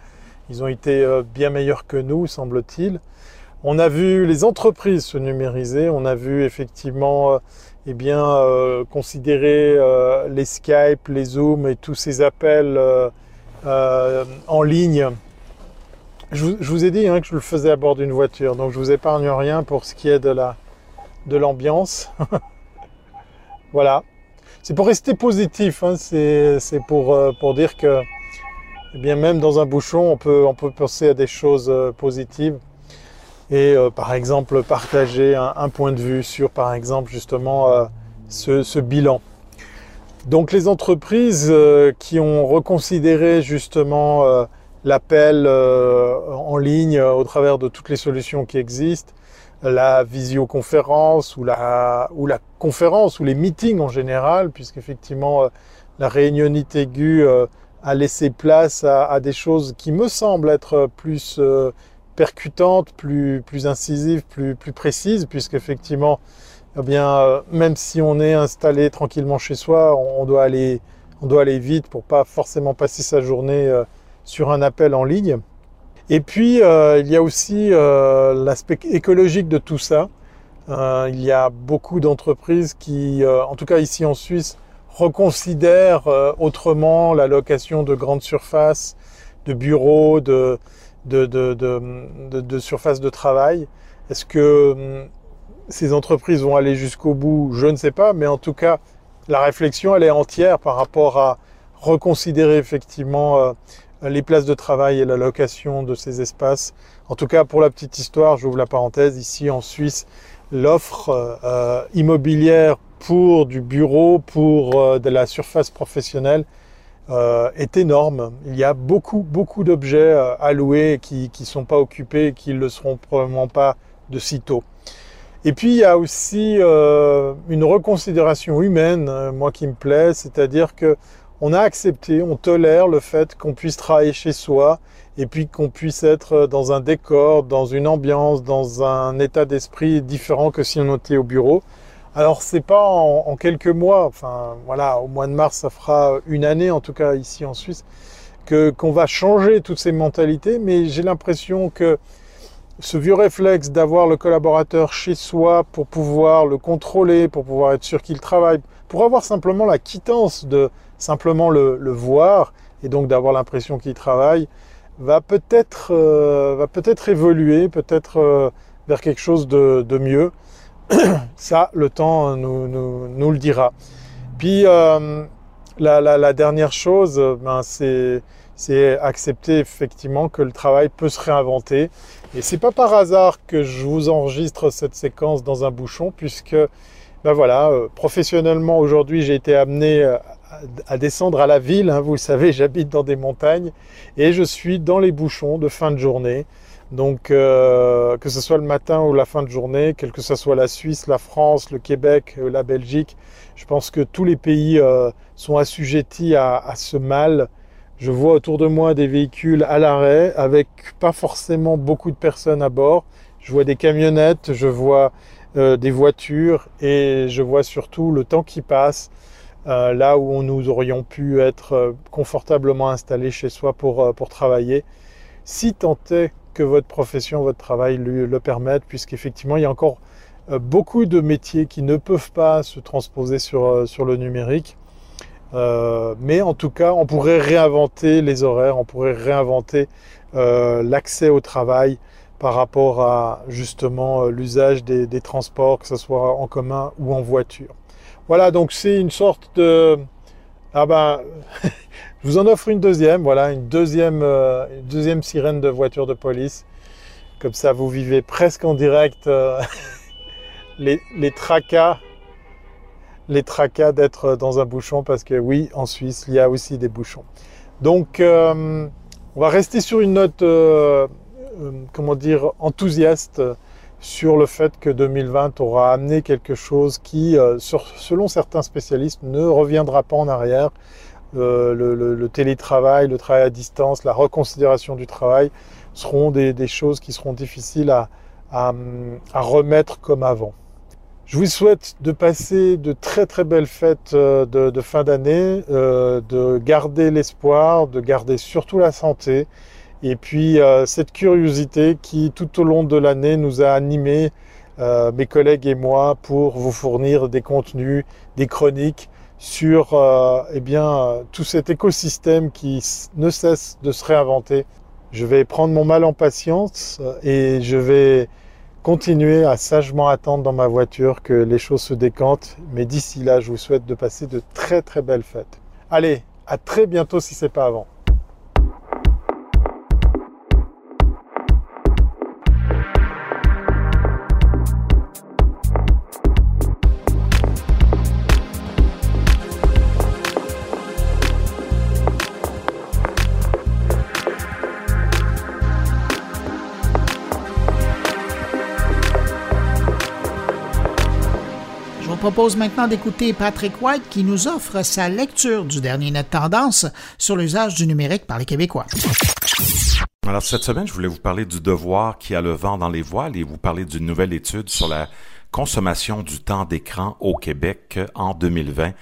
ils ont été bien meilleurs que nous, semble-t-il. On a vu les entreprises se numériser, on a vu effectivement euh, eh bien, euh, considérer euh, les Skype, les Zoom et tous ces appels en ligne. Je, vous ai dit hein, que je le faisais à bord d'une voiture, donc je vous épargne rien pour ce qui est de la de l'ambiance. voilà. C'est pour rester positif, hein, c'est pour, dire que eh bien, même dans un bouchon, on peut penser à des choses positives et euh, par exemple partager un, point de vue sur par exemple justement euh, ce, bilan. Donc les entreprises euh, qui ont reconsidéré justement l'appel en ligne au travers de toutes les solutions qui existent, la visioconférence ou la, ou la conférence ou les meetings en général, puisqu'effectivement la réunionnite aiguë a laissé place à, à, des choses qui me semblent être plus percutante, plus, plus incisive, plus, plus précise, puisqu'effectivement, eh bien, euh, même si on est installé tranquillement chez soi, on doit aller, on doit aller vite pour pas forcément passer sa journée euh, sur un appel en ligne. Et puis, euh, il y a aussi l'aspect écologique de tout ça. il y a beaucoup d'entreprises qui, en tout cas ici en Suisse, reconsidèrent autrement la location de grandes surfaces, de bureaux, de, de, de, de, surface de travail. Est-ce que hum, ces entreprises vont aller jusqu'au bout? Je ne sais pas, mais en tout cas, la réflexion, elle est entière par rapport à reconsidérer effectivement euh, les places de travail et la location de ces espaces. En tout cas, pour la petite histoire, j'ouvre la parenthèse, ici en Suisse, l'offre euh, immobilière pour du bureau, pour euh, de la surface professionnelle, euh, est énorme. Il y a beaucoup, beaucoup d'objets euh, alloués qui ne sont pas occupés et qui ne le seront probablement pas de sitôt. Et puis il y a aussi euh, une reconsidération humaine, moi qui me plaît, c'est-à-dire que on a accepté, on tolère le fait qu'on puisse travailler chez soi et puis qu'on puisse être dans un décor, dans une ambiance, dans un état d'esprit différent que si on était au bureau. Alors c'est pas en, quelques mois, enfin voilà, au mois de mars ça fera une année en tout cas ici en Suisse qu'on va changer toutes ces mentalités, mais j'ai l'impression que ce vieux réflexe d'avoir le collaborateur chez soi pour pouvoir le contrôler, pour pouvoir être sûr qu'il travaille, pour avoir simplement la quittance de simplement le, voir et donc d'avoir l'impression qu'il travaille, va peut-être euh, évoluer, peut-être euh, vers quelque chose de mieux. Ça, le temps nous, nous, le dira. Puis, euh, la, dernière chose, ben, c'est accepter effectivement que le travail peut se réinventer. Et c'est pas par hasard que je vous enregistre cette séquence dans un bouchon, puisque, ben voilà, euh, professionnellement aujourd'hui, j'ai été amené à, à, descendre à la ville. Hein, vous le savez, j'habite dans des montagnes et je suis dans les bouchons de fin de journée. Donc, euh, que ce soit le matin ou la fin de journée, quelle que ce soit la Suisse, la France, le Québec, euh, la Belgique, je pense que tous les pays euh, sont assujettis à, ce mal. Je vois autour de moi des véhicules à l'arrêt avec pas forcément beaucoup de personnes à bord. Je vois des camionnettes, je vois des voitures et je vois surtout le temps qui passe. là où nous aurions pu être confortablement installés chez soi pour, pour travailler. Si tant est que votre profession, votre travail lui, le permettent, puisqu'effectivement, il y a encore euh, beaucoup de métiers qui ne peuvent pas se transposer sur, euh, sur le numérique. Euh, mais en tout cas, on pourrait réinventer les horaires, on pourrait réinventer l'accès au travail par rapport à justement l'usage des, des, transports, que ce soit en commun ou en voiture. Voilà, donc c'est une sorte de... Ah ben, Je vous en offre une deuxième, voilà, une deuxième, euh, deuxième sirène de voiture de police. Comme ça, vous vivez presque en direct euh, les, tracas les tracas d'être dans un bouchon parce que oui, en Suisse, il y a aussi des bouchons. Donc, euh, on va rester sur une note, comment dire, enthousiaste sur le fait que 2020 aura amené quelque chose qui, selon certains spécialistes, ne reviendra pas en arrière. Le, télétravail, le travail à distance, la reconsidération du travail seront des, choses qui seront difficiles à remettre comme avant. Je vous souhaite de passer de très très belles fêtes euh, de, fin d'année, euh, de garder l'espoir, de garder surtout la santé, et puis euh, cette curiosité qui tout au long de l'année nous a animés, mes collègues et moi, pour vous fournir des contenus, des chroniques sur eh bien, tout cet écosystème qui ne cesse de se réinventer. Je vais prendre mon mal en patience et je vais continuer à sagement attendre dans ma voiture que les choses se décantent. Mais d'ici là, je vous souhaite de passer de très très belles fêtes. Allez, à très bientôt si c'est pas avant. Propose maintenant d'écouter Patrick White qui nous offre sa lecture du dernier net tendance sur l'usage du numérique par les Québécois. Alors cette semaine, je voulais vous parler du devoir qui a le vent dans les voiles et vous parler d'une nouvelle étude sur la consommation du temps d'écran au Québec en 2020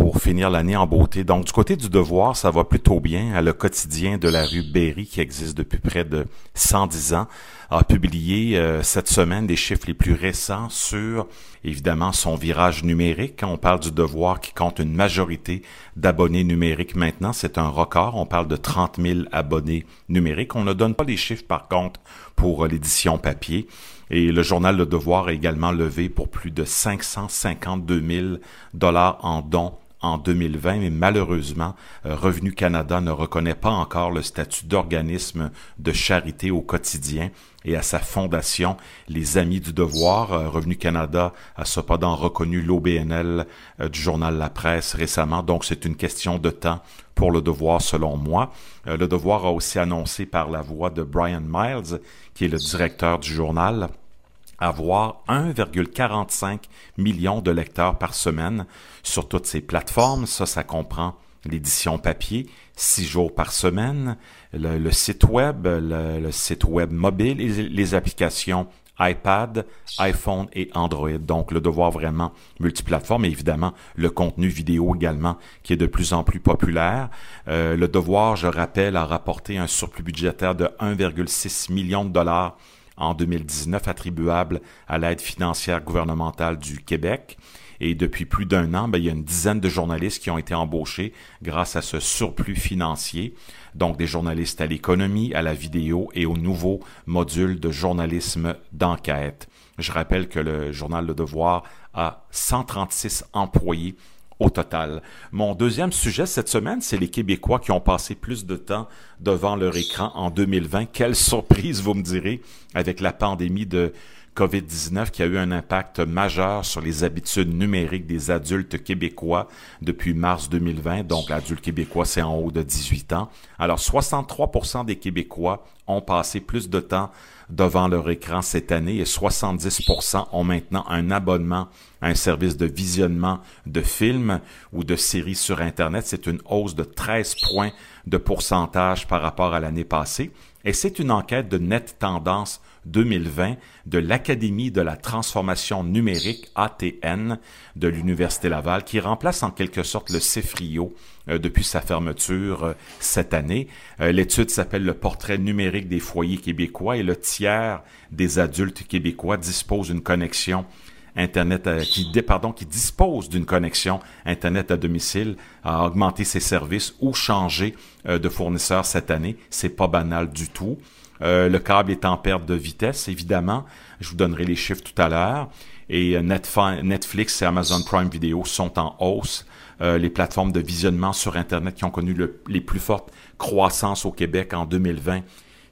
pour finir l'année en beauté. Donc, du côté du devoir, ça va plutôt bien. Le quotidien de la rue Berry, qui existe depuis près de 110 ans, a publié euh, cette semaine des chiffres les plus récents sur, évidemment, son virage numérique. On parle du devoir qui compte une majorité d'abonnés numériques maintenant. C'est un record. On parle de 30 000 abonnés numériques. On ne donne pas les chiffres, par contre, pour euh, l'édition papier. Et le journal Le Devoir a également levé pour plus de 552 000 dollars en dons en 2020, mais malheureusement, euh, Revenu Canada ne reconnaît pas encore le statut d'organisme de charité au quotidien et à sa fondation, les Amis du Devoir. Euh, Revenu Canada a cependant reconnu l'OBNL euh, du journal La Presse récemment, donc c'est une question de temps pour le devoir selon moi. le devoir a aussi annoncé par la voix de Brian Miles, qui est le directeur du journal, avoir 1,45 million de lecteurs par semaine sur toutes ces plateformes. Ça, ça comprend l'édition papier, six jours par semaine, le, site web, le, site web mobile et les applications iPad, iPhone et Android. Donc, le devoir vraiment multiplateforme et évidemment le contenu vidéo également qui est de plus en plus populaire. Euh, le devoir, je rappelle, a rapporté un surplus budgétaire de 1,6 million de dollars en 2019 attribuable à l'aide financière gouvernementale du Québec. Et depuis plus d'un an, ben, il y a une dizaine de journalistes qui ont été embauchés grâce à ce surplus financier. Donc des journalistes à l'économie, à la vidéo et au nouveau module de journalisme d'enquête. Je rappelle que le journal Le Devoir a 136 employés au total. Mon deuxième sujet cette semaine, c'est les Québécois qui ont passé plus de temps devant leur écran en 2020. Quelle surprise, vous me direz, avec la pandémie de COVID-19 qui a eu un impact majeur sur les habitudes numériques des adultes québécois depuis mars 2020. Donc, l'adulte québécois, c'est en haut de 18 ans. Alors, 63% des Québécois ont passé plus de temps devant leur écran cette année et 70% ont maintenant un abonnement à un service de visionnement de films ou de séries sur Internet. C'est une hausse de 13 points de pourcentage par rapport à l'année passée. Et c'est une enquête de Net Tendance 2020 de l'Académie de la transformation numérique ATN de l'Université Laval qui remplace en quelque sorte le CEFRIO euh, depuis sa fermeture euh, cette année. Euh, l'étude s'appelle le portrait numérique des foyers québécois et le tiers des adultes québécois dispose d'une connexion Internet qui, pardon, qui dispose d'une connexion Internet à domicile a augmenté ses services ou changé de fournisseur cette année. C'est pas banal du tout. Euh, le câble est en perte de vitesse, évidemment. Je vous donnerai les chiffres tout à l'heure. Et euh, Netflix et Amazon Prime Video sont en hausse. Euh, les plateformes de visionnement sur Internet qui ont connu les plus fortes croissances au Québec en 2020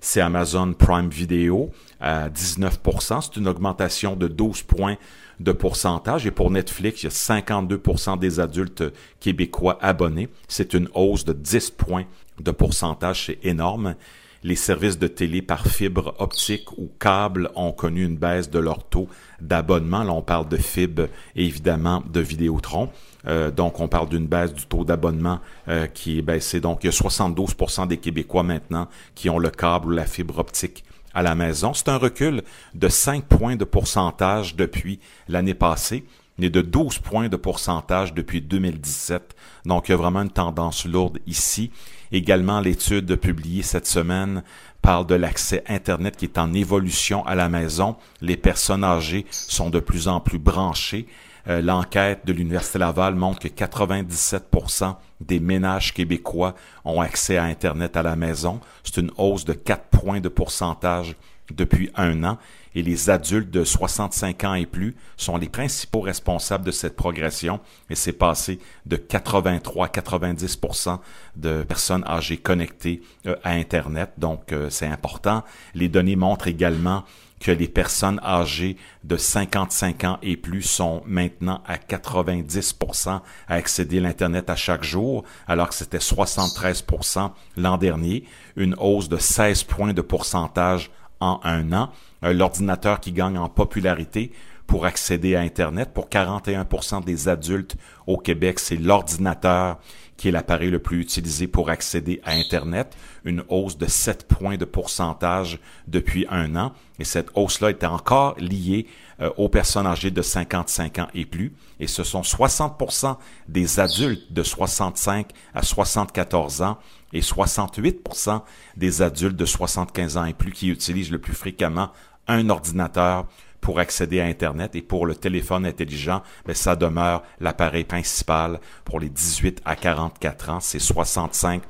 c'est Amazon Prime Video à 19% C'est une augmentation de 12 points de pourcentage. Et pour Netflix, il y a 52% des adultes québécois abonnés. C'est une hausse de 10 points de pourcentage. C'est énorme. Les services de télé par fibre optique ou câble ont connu une baisse de leur taux d'abonnement. Là, on parle de fibre et évidemment de Vidéotron. Euh, donc, on parle d'une baisse du taux d'abonnement euh, qui est baissé. Donc, il y a 72% des Québécois maintenant qui ont le câble ou la fibre optique à la maison. C'est un recul de 5 points de pourcentage depuis l'année passée et de 12 points de pourcentage depuis 2017. Donc, il y a vraiment une tendance lourde ici. Également, l'étude publiée cette semaine parle de l'accès Internet qui est en évolution à la maison. Les personnes âgées sont de plus en plus branchées. Euh, l'enquête de l'Université Laval montre que 97% des ménages québécois ont accès à Internet à la maison. C'est une hausse de 4 points de pourcentage depuis un an et les adultes de 65 ans et plus sont les principaux responsables de cette progression et c'est passé de 83 à 90% de personnes âgées connectées euh, à Internet. Donc, euh, c'est important. Les données montrent également que les personnes âgées de 55 ans et plus sont maintenant à 90% à accéder à l'Internet à chaque jour, alors que c'était 73% l'an dernier, une hausse de 16 points de pourcentage en un an. Euh, l'ordinateur qui gagne en popularité pour accéder à Internet, pour 41% des adultes au Québec, c'est l'ordinateur qui est l'appareil le plus utilisé pour accéder à Internet, une hausse de 7 points de pourcentage depuis un an. Et cette hausse-là était encore liée euh, aux personnes âgées de 55 ans et plus. Et ce sont 60% des adultes de 65 à 74 ans et 68% des adultes de 75 ans et plus qui utilisent le plus fréquemment un ordinateur pour accéder à Internet et pour le téléphone intelligent, ben, ça demeure l'appareil principal pour les 18 à 44 ans. C'est 65%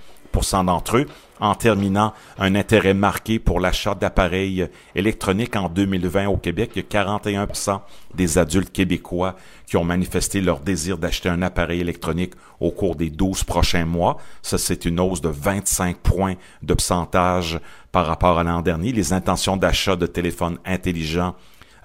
d'entre eux. En terminant, un intérêt marqué pour l'achat d'appareils électroniques en 2020 au Québec. Il y a 41% des adultes québécois qui ont manifesté leur désir d'acheter un appareil électronique au cours des 12 prochains mois. Ça, c'est une hausse de 25 points de pourcentage par rapport à l'an dernier. Les intentions d'achat de téléphones intelligents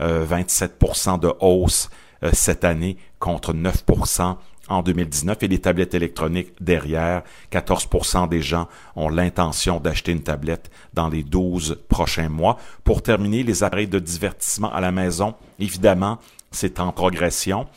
27% euh, de hausse euh, cette année contre 9% en 2019 et les tablettes électroniques derrière, 14% des gens ont l'intention d'acheter une tablette dans les 12 prochains mois. Pour terminer, les appareils de divertissement à la maison, évidemment, c'est en progression.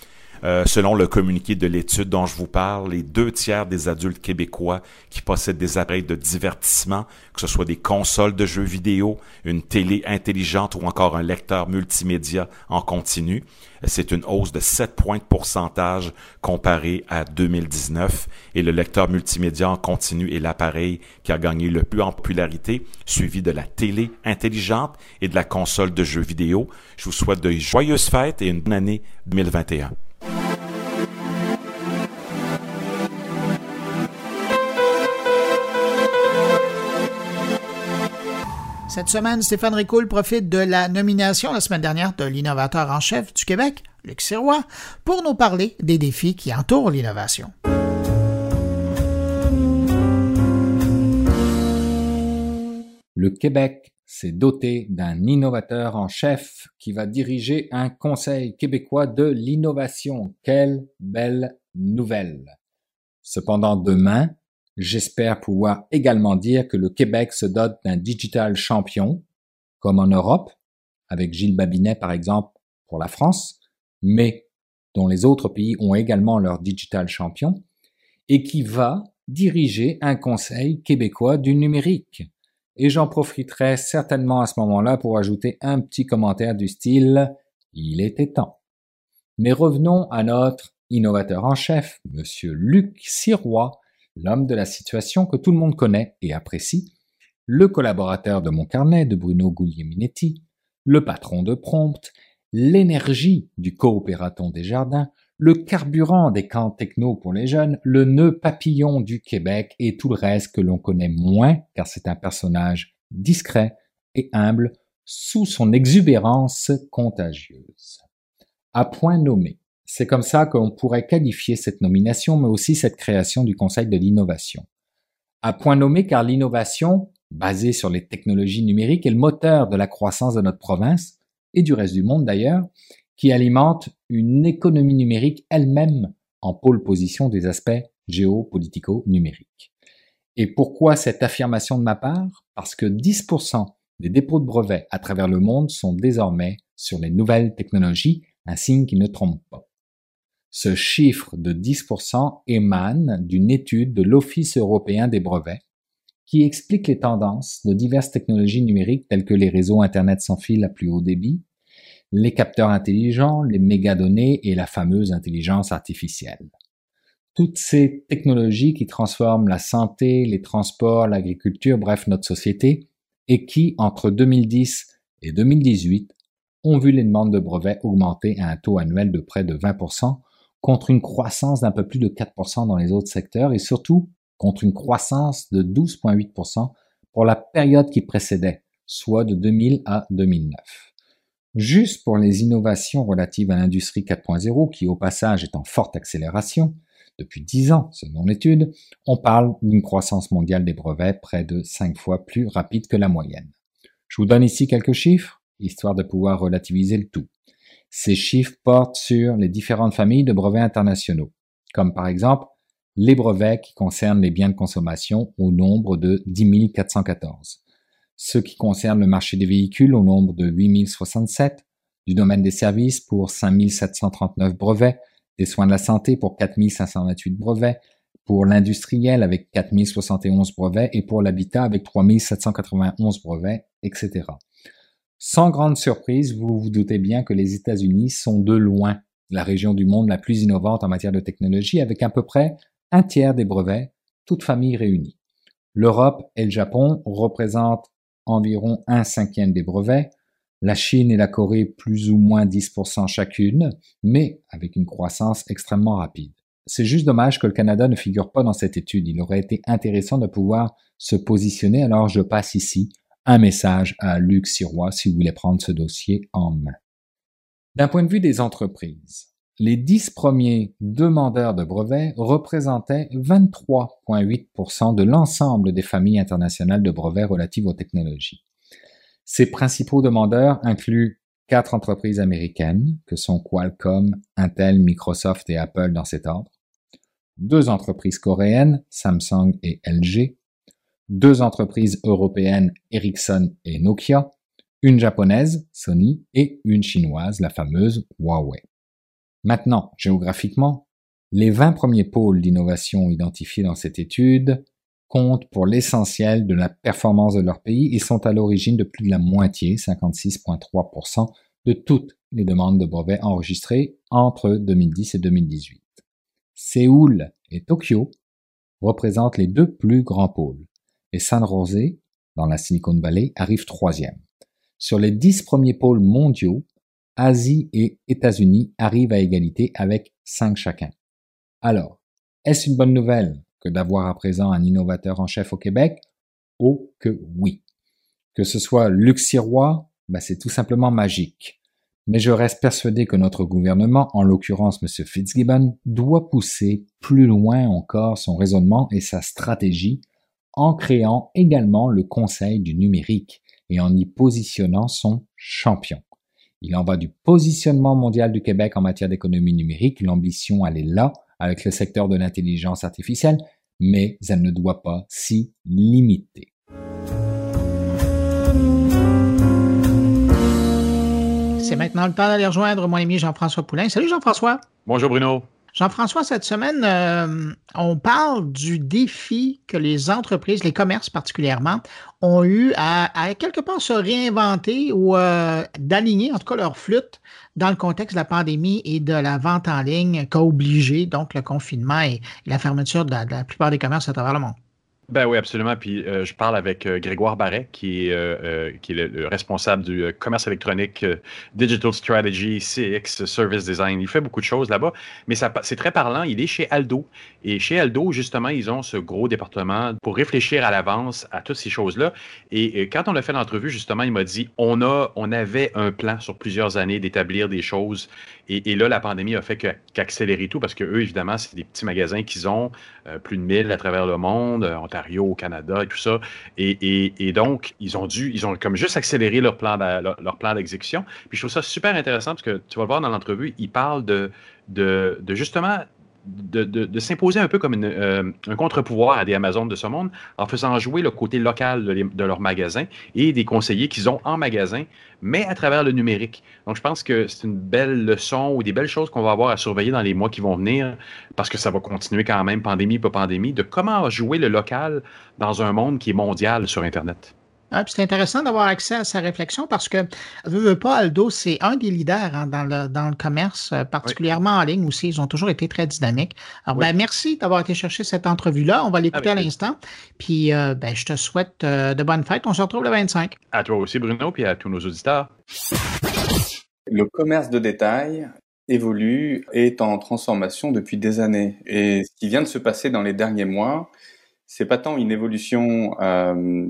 Euh, selon le communiqué de l'étude dont je vous parle, les deux tiers des adultes québécois qui possèdent des appareils de divertissement, que ce soit des consoles de jeux vidéo, une télé intelligente ou encore un lecteur multimédia en continu, c'est une hausse de 7 points de pourcentage comparé à 2019 et le lecteur multimédia en continu est l'appareil qui a gagné le plus en popularité, suivi de la télé intelligente et de la console de jeux vidéo. Je vous souhaite de joyeuses fêtes et une bonne année 2021. Cette semaine, Stéphane Ricoul profite de la nomination la semaine dernière de l'innovateur en chef du Québec, Luc Sirois, pour nous parler des défis qui entourent l'innovation. Le Québec s'est doté d'un innovateur en chef qui va diriger un Conseil québécois de l'innovation. Quelle belle nouvelle. Cependant, demain, J'espère pouvoir également dire que le Québec se dote d'un digital champion, comme en Europe, avec Gilles Babinet par exemple pour la France, mais dont les autres pays ont également leur digital champion, et qui va diriger un conseil québécois du numérique. Et j'en profiterai certainement à ce moment-là pour ajouter un petit commentaire du style Il était temps. Mais revenons à notre innovateur en chef, monsieur Luc Sirois, l'homme de la situation que tout le monde connaît et apprécie, le collaborateur de mon carnet de Bruno Guglielminetti, le patron de Prompt, l'énergie du coopératon des jardins, le carburant des camps techno pour les jeunes, le nœud papillon du Québec et tout le reste que l'on connaît moins car c'est un personnage discret et humble sous son exubérance contagieuse. À point nommé, c'est comme ça qu'on pourrait qualifier cette nomination, mais aussi cette création du Conseil de l'innovation. À point nommé car l'innovation basé sur les technologies numériques, est le moteur de la croissance de notre province et du reste du monde d'ailleurs, qui alimente une économie numérique elle-même en pôle position des aspects géopolitico-numériques. Et pourquoi cette affirmation de ma part? Parce que 10% des dépôts de brevets à travers le monde sont désormais sur les nouvelles technologies, un signe qui ne trompe pas. Ce chiffre de 10% émane d'une étude de l'Office européen des brevets qui explique les tendances de diverses technologies numériques telles que les réseaux Internet sans fil à plus haut débit, les capteurs intelligents, les mégadonnées et la fameuse intelligence artificielle. Toutes ces technologies qui transforment la santé, les transports, l'agriculture, bref notre société, et qui, entre 2010 et 2018, ont vu les demandes de brevets augmenter à un taux annuel de près de 20%, contre une croissance d'un peu plus de 4% dans les autres secteurs et surtout contre une croissance de 12,8% pour la période qui précédait, soit de 2000 à 2009. Juste pour les innovations relatives à l'industrie 4.0, qui au passage est en forte accélération, depuis 10 ans selon l'étude, on parle d'une croissance mondiale des brevets près de 5 fois plus rapide que la moyenne. Je vous donne ici quelques chiffres, histoire de pouvoir relativiser le tout. Ces chiffres portent sur les différentes familles de brevets internationaux, comme par exemple les brevets qui concernent les biens de consommation au nombre de 10 414, ceux qui concernent le marché des véhicules au nombre de 8 067, du domaine des services pour 5 739 brevets, des soins de la santé pour 4 528 brevets, pour l'industriel avec 4 071 brevets et pour l'habitat avec 3 791 brevets, etc. Sans grande surprise, vous vous doutez bien que les États-Unis sont de loin la région du monde la plus innovante en matière de technologie, avec à peu près un tiers des brevets, toutes familles réunies. L'Europe et le Japon représentent environ un cinquième des brevets, la Chine et la Corée plus ou moins 10% chacune, mais avec une croissance extrêmement rapide. C'est juste dommage que le Canada ne figure pas dans cette étude. Il aurait été intéressant de pouvoir se positionner, alors je passe ici un message à Luc Sirois si vous voulez prendre ce dossier en main. D'un point de vue des entreprises, les dix premiers demandeurs de brevets représentaient 23,8% de l'ensemble des familles internationales de brevets relatives aux technologies. Ces principaux demandeurs incluent quatre entreprises américaines, que sont Qualcomm, Intel, Microsoft et Apple dans cet ordre, deux entreprises coréennes, Samsung et LG, deux entreprises européennes, Ericsson et Nokia, une japonaise, Sony, et une chinoise, la fameuse Huawei. Maintenant, géographiquement, les 20 premiers pôles d'innovation identifiés dans cette étude comptent pour l'essentiel de la performance de leur pays et sont à l'origine de plus de la moitié, 56,3%, de toutes les demandes de brevets enregistrées entre 2010 et 2018. Séoul et Tokyo représentent les deux plus grands pôles et San Jose, dans la Silicon Valley, arrive troisième. Sur les dix premiers pôles mondiaux, Asie et États-Unis arrivent à égalité avec cinq chacun. Alors, est-ce une bonne nouvelle que d'avoir à présent un innovateur en chef au Québec? Oh que oui. Que ce soit Luc Sirois, ben c'est tout simplement magique. Mais je reste persuadé que notre gouvernement, en l'occurrence M. Fitzgibbon, doit pousser plus loin encore son raisonnement et sa stratégie en créant également le Conseil du numérique et en y positionnant son champion. Il en va du positionnement mondial du Québec en matière d'économie numérique. L'ambition, elle est là avec le secteur de l'intelligence artificielle, mais elle ne doit pas s'y limiter. C'est maintenant le temps d'aller rejoindre mon ami Jean-François Poulain. Salut Jean-François. Bonjour Bruno. Jean-François, cette semaine, euh, on parle du défi que les entreprises, les commerces particulièrement, ont eu à, quelque part se réinventer ou euh, d'aligner en tout cas leur flûte dans le contexte de la pandémie et de la vente en ligne qu'a obligé donc le confinement et, la fermeture de la plupart des commerces à travers le monde. Ben oui, absolument. Puis euh, je parle avec euh, Grégoire Barret, qui est, euh, qui est le, responsable du commerce électronique, Digital Strategy, CX, Service Design. Il fait beaucoup de choses là-bas, mais c'est très parlant. Il est chez Aldo. Et chez Aldo, justement, ils ont ce gros département pour réfléchir à l'avance à toutes ces choses-là. Et, quand on a fait l'entrevue, justement, il m'a dit on, a, on avait un plan sur plusieurs années d'établir des choses. Et, là, la pandémie a fait qu'accélérer tout parce que eux, évidemment, c'est des petits magasins qu'ils ont, plus de 1000 à travers le monde. On l'Ontario, au Canada et tout ça. Et, donc, ils ont dû, ils ont comme juste accéléré leur plan, d'exécution. Puis je trouve ça super intéressant parce que tu vas le voir dans l'entrevue, ils parlent de justement de, s'imposer un peu comme euh, un contre-pouvoir à des Amazones de ce monde en faisant jouer le côté local de, leur magasin et des conseillers qu'ils ont en magasin, mais à travers le numérique. Donc, je pense que c'est une belle leçon ou des belles choses qu'on va avoir à surveiller dans les mois qui vont venir, parce que ça va continuer quand même, pandémie, pas pandémie, de comment jouer le local dans un monde qui est mondial sur Internet. Ah, c'est intéressant d'avoir accès à sa réflexion parce que, veux, veux pas, Aldo, c'est un des leaders hein, dans, le, dans le commerce, euh, particulièrement en ligne aussi. Ils ont toujours été très dynamiques. Alors, ben, merci d'avoir été chercher cette entrevue-là. On va l'écouter à l'instant. Puis, euh, ben, je te souhaite euh, de bonnes fêtes. On se retrouve le 25. À toi aussi, Bruno, puis à tous nos auditeurs. Le commerce de détail évolue, est en transformation depuis des années. Et ce qui vient de se passer dans les derniers mois, c'est pas tant une évolution euh,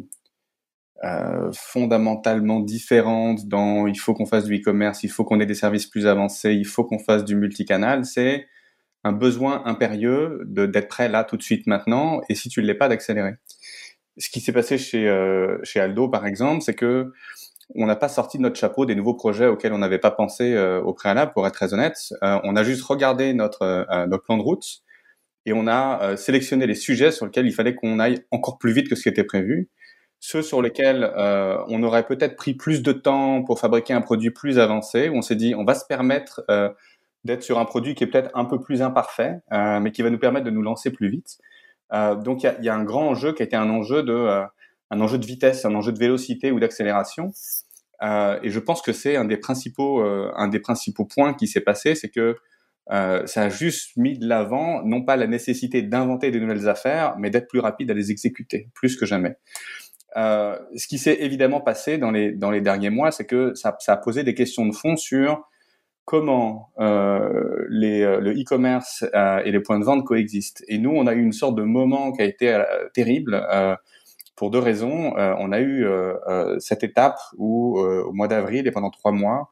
fondamentalement différente dans il faut qu'on fasse du e-commerce, il faut qu'on ait des services plus avancés, il faut qu'on fasse du multicanal, c'est un besoin impérieux d'être prêt là tout de suite maintenant et si tu ne l'es pas d'accélérer. Ce qui s'est passé chez, euh, chez Aldo par exemple, c'est que on n'a pas sorti de notre chapeau des nouveaux projets auxquels on n'avait pas pensé euh, au préalable, pour être très honnête. on a juste regardé notre, notre plan de route et on a sélectionné les sujets sur lesquels il fallait qu'on aille encore plus vite que ce qui était prévu ceux sur lesquels euh, on aurait peut-être pris plus de temps pour fabriquer un produit plus avancé, où on s'est dit on va se permettre euh, d'être sur un produit qui est peut-être un peu plus imparfait, euh, mais qui va nous permettre de nous lancer plus vite. donc il y a, un grand enjeu qui a été un enjeu de un enjeu de vitesse, un enjeu de vélocité ou d'accélération. et je pense que c'est un des principaux un des principaux points qui s'est passé, c'est que ça a juste mis de l'avant non pas la nécessité d'inventer des nouvelles affaires, mais d'être plus rapide à les exécuter, plus que jamais. Euh, ce qui s'est évidemment passé dans les, derniers mois, c'est que ça, a posé des questions de fond sur comment euh, euh, le e-commerce et les points de vente coexistent. Et nous, on a eu une sorte de moment qui a été terrible pour deux raisons. on a eu cette étape où, au mois d'avril et pendant trois mois,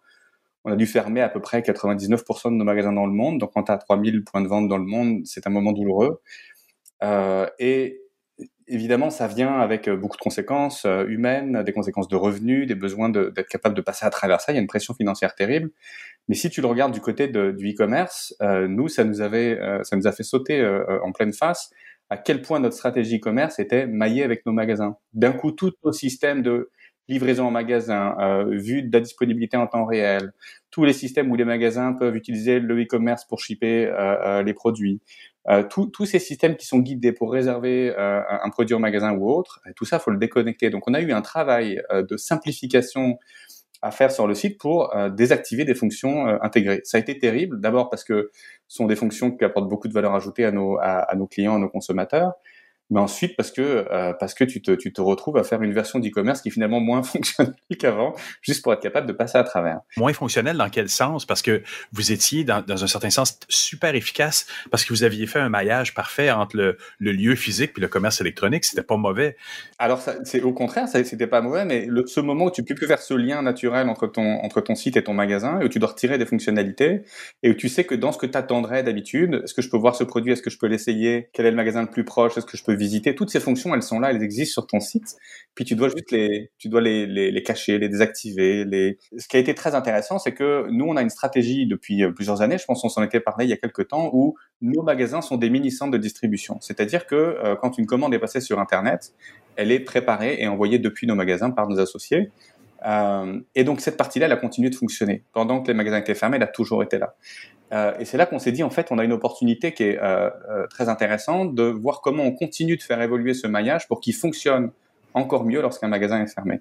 on a dû fermer à peu près 99% de nos magasins dans le monde. Donc, quand tu as 3000 points de vente dans le monde, c'est un moment douloureux. et évidemment, ça vient avec euh, beaucoup de conséquences euh, humaines, des conséquences de revenus, des besoins d'être capable de passer à travers ça. Il y a une pression financière terrible. Mais si tu le regardes du côté du e-commerce, euh, nous, ça nous avait, ça nous a fait sauter en pleine face à quel point notre stratégie e-commerce était maillée avec nos magasins. D'un coup, tout nos systèmes de livraison en magasin, vue de la disponibilité en temps réel, tous les systèmes où les magasins peuvent utiliser le e-commerce pour shipper les produits, euh, tous ces systèmes qui sont guidés pour réserver euh, un produit au magasin ou autre, tout ça, faut le déconnecter. Donc, on a eu un travail euh, de simplification à faire sur le site pour désactiver des fonctions intégrées. Ça a été terrible, d'abord parce que ce sont des fonctions qui apportent beaucoup de valeur ajoutée à nos, à nos clients, à nos consommateurs, mais ensuite parce que euh, parce que tu te, tu te retrouves à faire une version d'e-commerce qui est finalement moins fonctionnelle qu'avant, juste pour être capable de passer à travers. Moins fonctionnel dans quel sens? Parce que vous étiez dans, dans un certain sens super efficace parce que vous aviez fait un maillage parfait entre le, le lieu physique et le commerce électronique. C'était pas mauvais. Alors c'est au contraire, c'était pas mauvais, mais le, ce moment où tu peux plus faire ce lien naturel entre ton entre ton site et ton magasin, et où tu dois retirer des fonctionnalités, et où tu sais que dans ce que tu attendrais d'habitude, est-ce que je peux voir ce produit, est-ce que je peux l'essayer, quel est le magasin le plus proche, est-ce que je peux visiter. Toutes ces fonctions, elles sont là, elles existent sur ton site. Puis tu dois juste les, tu dois les, les, les cacher, les désactiver. Les... Ce qui a été très intéressant, c'est que nous, on a une stratégie depuis euh, plusieurs années. Je pense qu'on s'en était parlé il y a quelques temps où nos magasins sont des mini-centres de distribution. C'est-à-dire que euh, quand une commande est passée sur Internet, elle est préparée et envoyée depuis nos magasins par nos associés. Euh, et donc cette partie-là, elle a continué de fonctionner. Pendant que les magasins étaient fermés, elle a toujours été là. Euh, et c'est là qu'on s'est dit, en fait, on a une opportunité qui est euh, euh, très intéressante de voir comment on continue de faire évoluer ce maillage pour qu'il fonctionne encore mieux lorsqu'un magasin est fermé.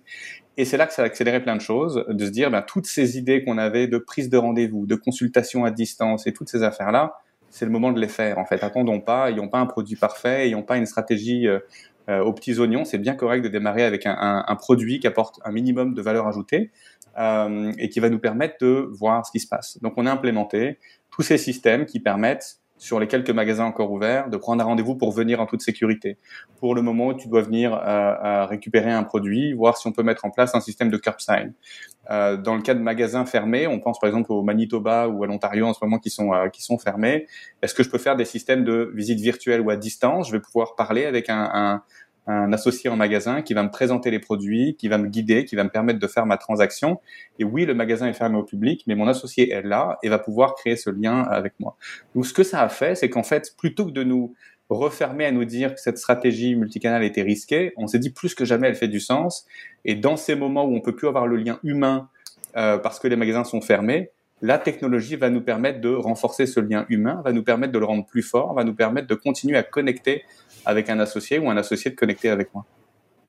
Et c'est là que ça a accéléré plein de choses, de se dire, ben, toutes ces idées qu'on avait de prise de rendez-vous, de consultation à distance et toutes ces affaires-là, c'est le moment de les faire. En fait, attendons pas, ayons pas un produit parfait, ayons pas une stratégie aux petits oignons. C'est bien correct de démarrer avec un, un, un, produit qui apporte un minimum de valeur ajoutée et qui va nous permettre de voir ce qui se passe. Donc, on a implémenté tous ces systèmes qui permettent sur les quelques magasins encore ouverts, de prendre un rendez-vous pour venir en toute sécurité. Pour le moment où tu dois venir euh, récupérer un produit, voir si on peut mettre en place un système de curbside. Euh, dans le cas de magasins fermés, on pense par exemple au Manitoba ou à l'Ontario en ce moment qui sont euh, qui sont fermés. Est-ce que je peux faire des systèmes de visite virtuelle ou à distance? Je vais pouvoir parler avec un, un un associé en magasin qui va me présenter les produits, qui va me guider, qui va me permettre de faire ma transaction. Et oui, le magasin est fermé au public, mais mon associé est là et va pouvoir créer ce lien avec moi. Donc, ce que ça a fait, c'est qu'en fait, plutôt que de nous refermer à nous dire que cette stratégie multicanale était risquée, on s'est dit plus que jamais elle fait du sens. Et dans ces moments où on peut plus avoir le lien humain euh, parce que les magasins sont fermés, la technologie va nous permettre de renforcer ce lien humain, va nous permettre de le rendre plus fort, va nous permettre de continuer à connecter avec un associé ou un associé de connecter avec moi.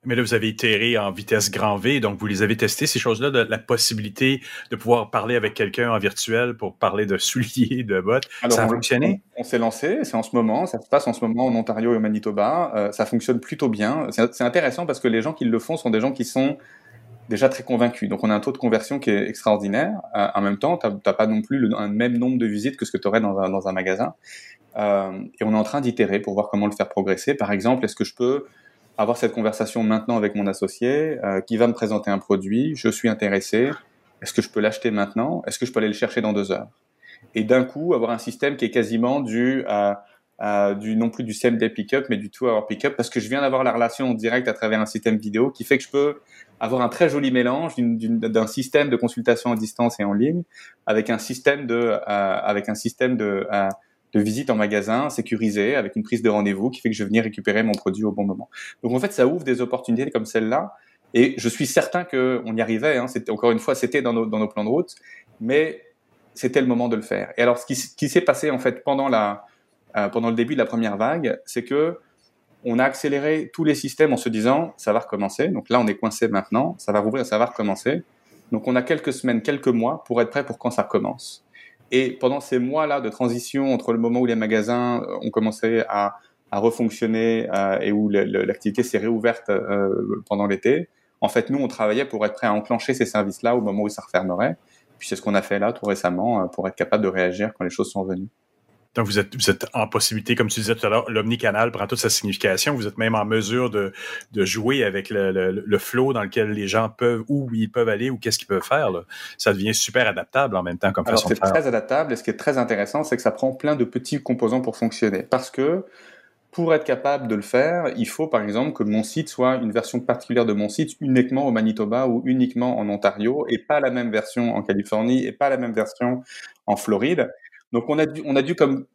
Mais là, vous avez itéré en vitesse grand V, donc vous les avez testés, ces choses-là, de la possibilité de pouvoir parler avec quelqu'un en virtuel pour parler de souliers, de bottes. ça a fonctionné? On, s'est lancé, c'est en ce moment, ça se passe en ce moment en Ontario et au Manitoba. Euh, ça fonctionne plutôt bien. C'est intéressant parce que les gens qui le font sont des gens qui sont déjà très convaincus. Donc on a un taux de conversion qui est extraordinaire. Euh, en même temps, tu n'as pas non plus le un même nombre de visites que ce que tu aurais dans un, dans un magasin. Euh, et on est en train d'itérer pour voir comment le faire progresser. Par exemple, est-ce que je peux avoir cette conversation maintenant avec mon associé euh, qui va me présenter un produit, je suis intéressé, est-ce que je peux l'acheter maintenant Est-ce que je peux aller le chercher dans deux heures? Et d'un coup, avoir un système qui est quasiment du, euh, du non plus du same day pickup, mais du tout hour pickup, parce que je viens d'avoir la relation en direct à travers un système vidéo qui fait que je peux avoir un très joli mélange d'un système de consultation à distance et en ligne avec un système de, avec un système de de visite en magasin sécurisé avec une prise de rendez-vous qui fait que je vais venir récupérer mon produit au bon moment. Donc en fait, ça ouvre des opportunités comme celle-là. Et je suis certain qu'on y arrivait. Hein. Encore une fois, c'était dans nos, plans de route, mais c'était le moment de le faire. Et alors, ce qui, qui s'est passé en fait pendant la euh, pendant le début de la première vague, c'est que on a accéléré tous les systèmes en se disant ça va recommencer. Donc là, on est coincé maintenant, ça va rouvrir, ça va recommencer. Donc on a quelques semaines, quelques mois pour être prêt pour quand ça recommence. Et pendant ces mois-là de transition entre le moment où les magasins euh, ont commencé à, à refonctionner euh, et où l'activité s'est réouverte euh, pendant l'été, en fait, nous, on travaillait pour être prêt à enclencher ces services-là au moment où ça refermerait. Puis c'est ce qu'on a fait là tout récemment pour être capable de réagir quand les choses sont venues. Donc, vous êtes, vous êtes en possibilité, comme tu disais tout à l'heure, l'omnicanal prend toute sa signification. Vous êtes même en mesure de, de jouer avec le, le, le, flow dans lequel les gens peuvent, où ils peuvent aller, ou qu'est-ce qu'ils peuvent faire. Là. Ça devient super adaptable en même temps comme façon de faire. C'est très adaptable et ce qui est très intéressant, c'est que ça prend plein de petits composants pour fonctionner. Parce que pour être capable de le faire, il faut par exemple que mon site soit une version particulière de mon site uniquement au Manitoba ou uniquement en Ontario et pas la même version en Californie et pas la même version en Floride. Donc on a dû, on a dû comme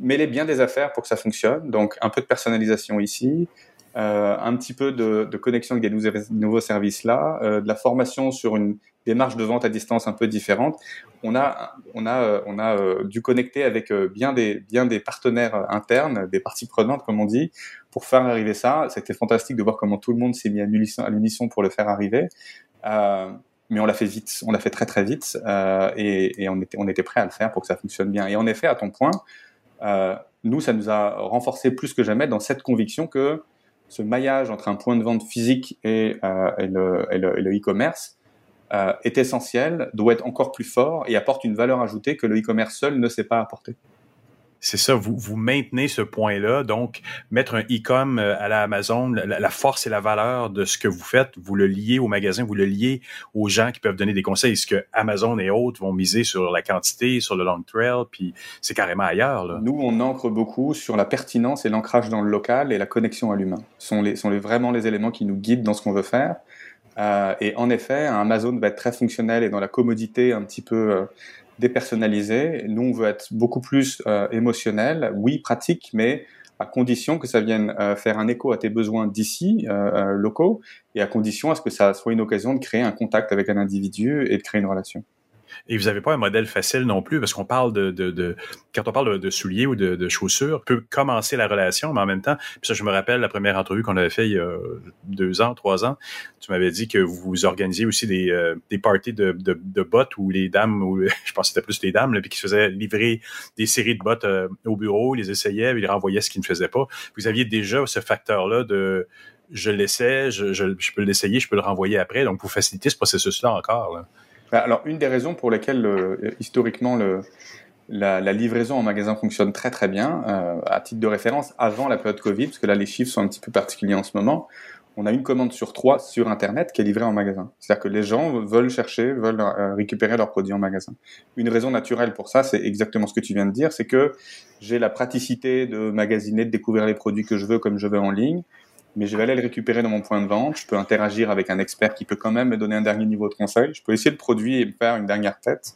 mêler bien des affaires pour que ça fonctionne. Donc un peu de personnalisation ici, euh, un petit peu de, de, connexion avec des nouveaux, services là, euh, de la formation sur une démarche de vente à distance un peu différente. On a, on a, euh, on a euh, dû connecter avec euh, bien des, bien des partenaires internes, des parties prenantes comme on dit, pour faire arriver ça. C'était fantastique de voir comment tout le monde s'est mis à l'unisson pour le faire arriver. Mais on l'a fait vite, on l'a fait très très vite euh, et, et, on, était, on était prêt à le faire pour que ça fonctionne bien. Et en effet, à ton point, euh, nous, ça nous a renforcé plus que jamais dans cette conviction que ce maillage entre un point de vente physique et, euh, et le e-commerce euh, est essentiel, doit être encore plus fort et apporte une valeur ajoutée que le e-commerce seul ne sait pas apporter. C'est ça, vous, vous maintenez ce point-là. Donc, mettre un e-com euh, à la Amazon, la, force et la valeur de ce que vous faites, vous le liez au magasin, vous le liez aux gens qui peuvent donner des conseils. Ce que Amazon et autres vont miser sur la quantité, sur le long trail, puis c'est carrément ailleurs. Nous, on ancre beaucoup sur la pertinence et l'ancrage dans le local et la connexion à l'humain. Ce sont, les, sont les, vraiment les éléments qui nous guident dans ce qu'on veut faire. Euh, et en effet, Amazon va être très fonctionnel et dans la commodité un petit peu euh, dépersonnalisé. Nous, on veut être beaucoup plus euh, émotionnel, oui, pratique, mais à condition que ça vienne euh, faire un écho à tes besoins d'ici, euh, locaux, et à condition à ce que ça soit une occasion de créer un contact avec un individu et de créer une relation. Et vous n'avez pas un modèle facile non plus, parce qu'on parle de, de, de, quand on parle de, souliers ou de, chaussures, peut commencer la relation, mais en même temps, puis ça, je me rappelle la première entrevue qu'on avait fait il y a deux ans, trois ans, tu m'avais dit que vous organisiez aussi des, euh, des parties de, de, de bottes où les dames, ou je pense que c'était plus les dames, là, puis qui se faisaient livrer des séries de bottes euh, au bureau, ils les essayaient, ils renvoyaient ce qu'ils ne faisaient pas. Vous aviez déjà ce facteur-là de je l'essaie, je, je, je peux l'essayer, je peux le renvoyer après, donc vous facilitez ce processus-là encore. Là. Bah, alors, une des raisons pour lesquelles, historiquement, le, la, livraison en magasin fonctionne très très bien. Euh, à titre de référence, avant la période Covid, parce que là les chiffres sont un petit peu particuliers en ce moment, on a une commande sur trois sur Internet qui est livrée en magasin. C'est-à-dire que les gens veulent chercher, veulent euh, récupérer leurs produits en magasin. Une raison naturelle pour ça, c'est exactement ce que tu viens de dire, c'est que j'ai la praticité de magasiner, de découvrir les produits que je veux comme je veux en ligne, mais je vais aller le récupérer dans mon point de vente. Je peux interagir avec un expert qui peut quand même me donner un dernier niveau de conseil. Je peux essayer le produit et me faire une dernière tête.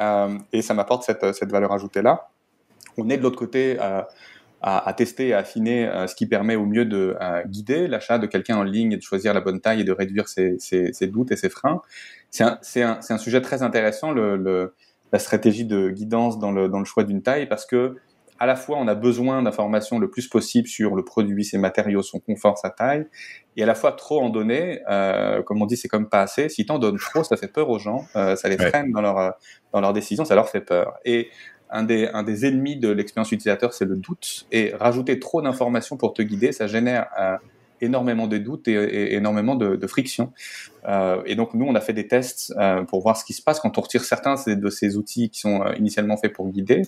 Euh, et ça m'apporte cette, cette valeur ajoutée-là. On est de l'autre côté euh, à, à, tester et à affiner euh, ce qui permet au mieux de guider l'achat de quelqu'un en ligne et de choisir la bonne taille et de réduire ses, ses, ses doutes et ses freins. C'est un, un, un, sujet très intéressant, le, le, la stratégie de guidance dans le, dans le choix d'une taille, parce que à la fois on a besoin d'informations le plus possible sur le produit, ses matériaux, son confort, sa taille, et à la fois trop en donner, euh, comme on dit, c'est comme pas assez. Si t'en donnes trop, ça fait peur aux gens, euh, ça les freine dans leur dans leurs décisions, ça leur fait peur. Et un des, un des ennemis de l'expérience utilisateur, c'est le doute. Et rajouter trop d'informations pour te guider, ça génère euh, énormément de doutes et, et énormément de, de friction. Euh, et donc nous, on a fait des tests euh, pour voir ce qui se passe quand on retire certains de ces outils qui sont euh, initialement faits pour guider.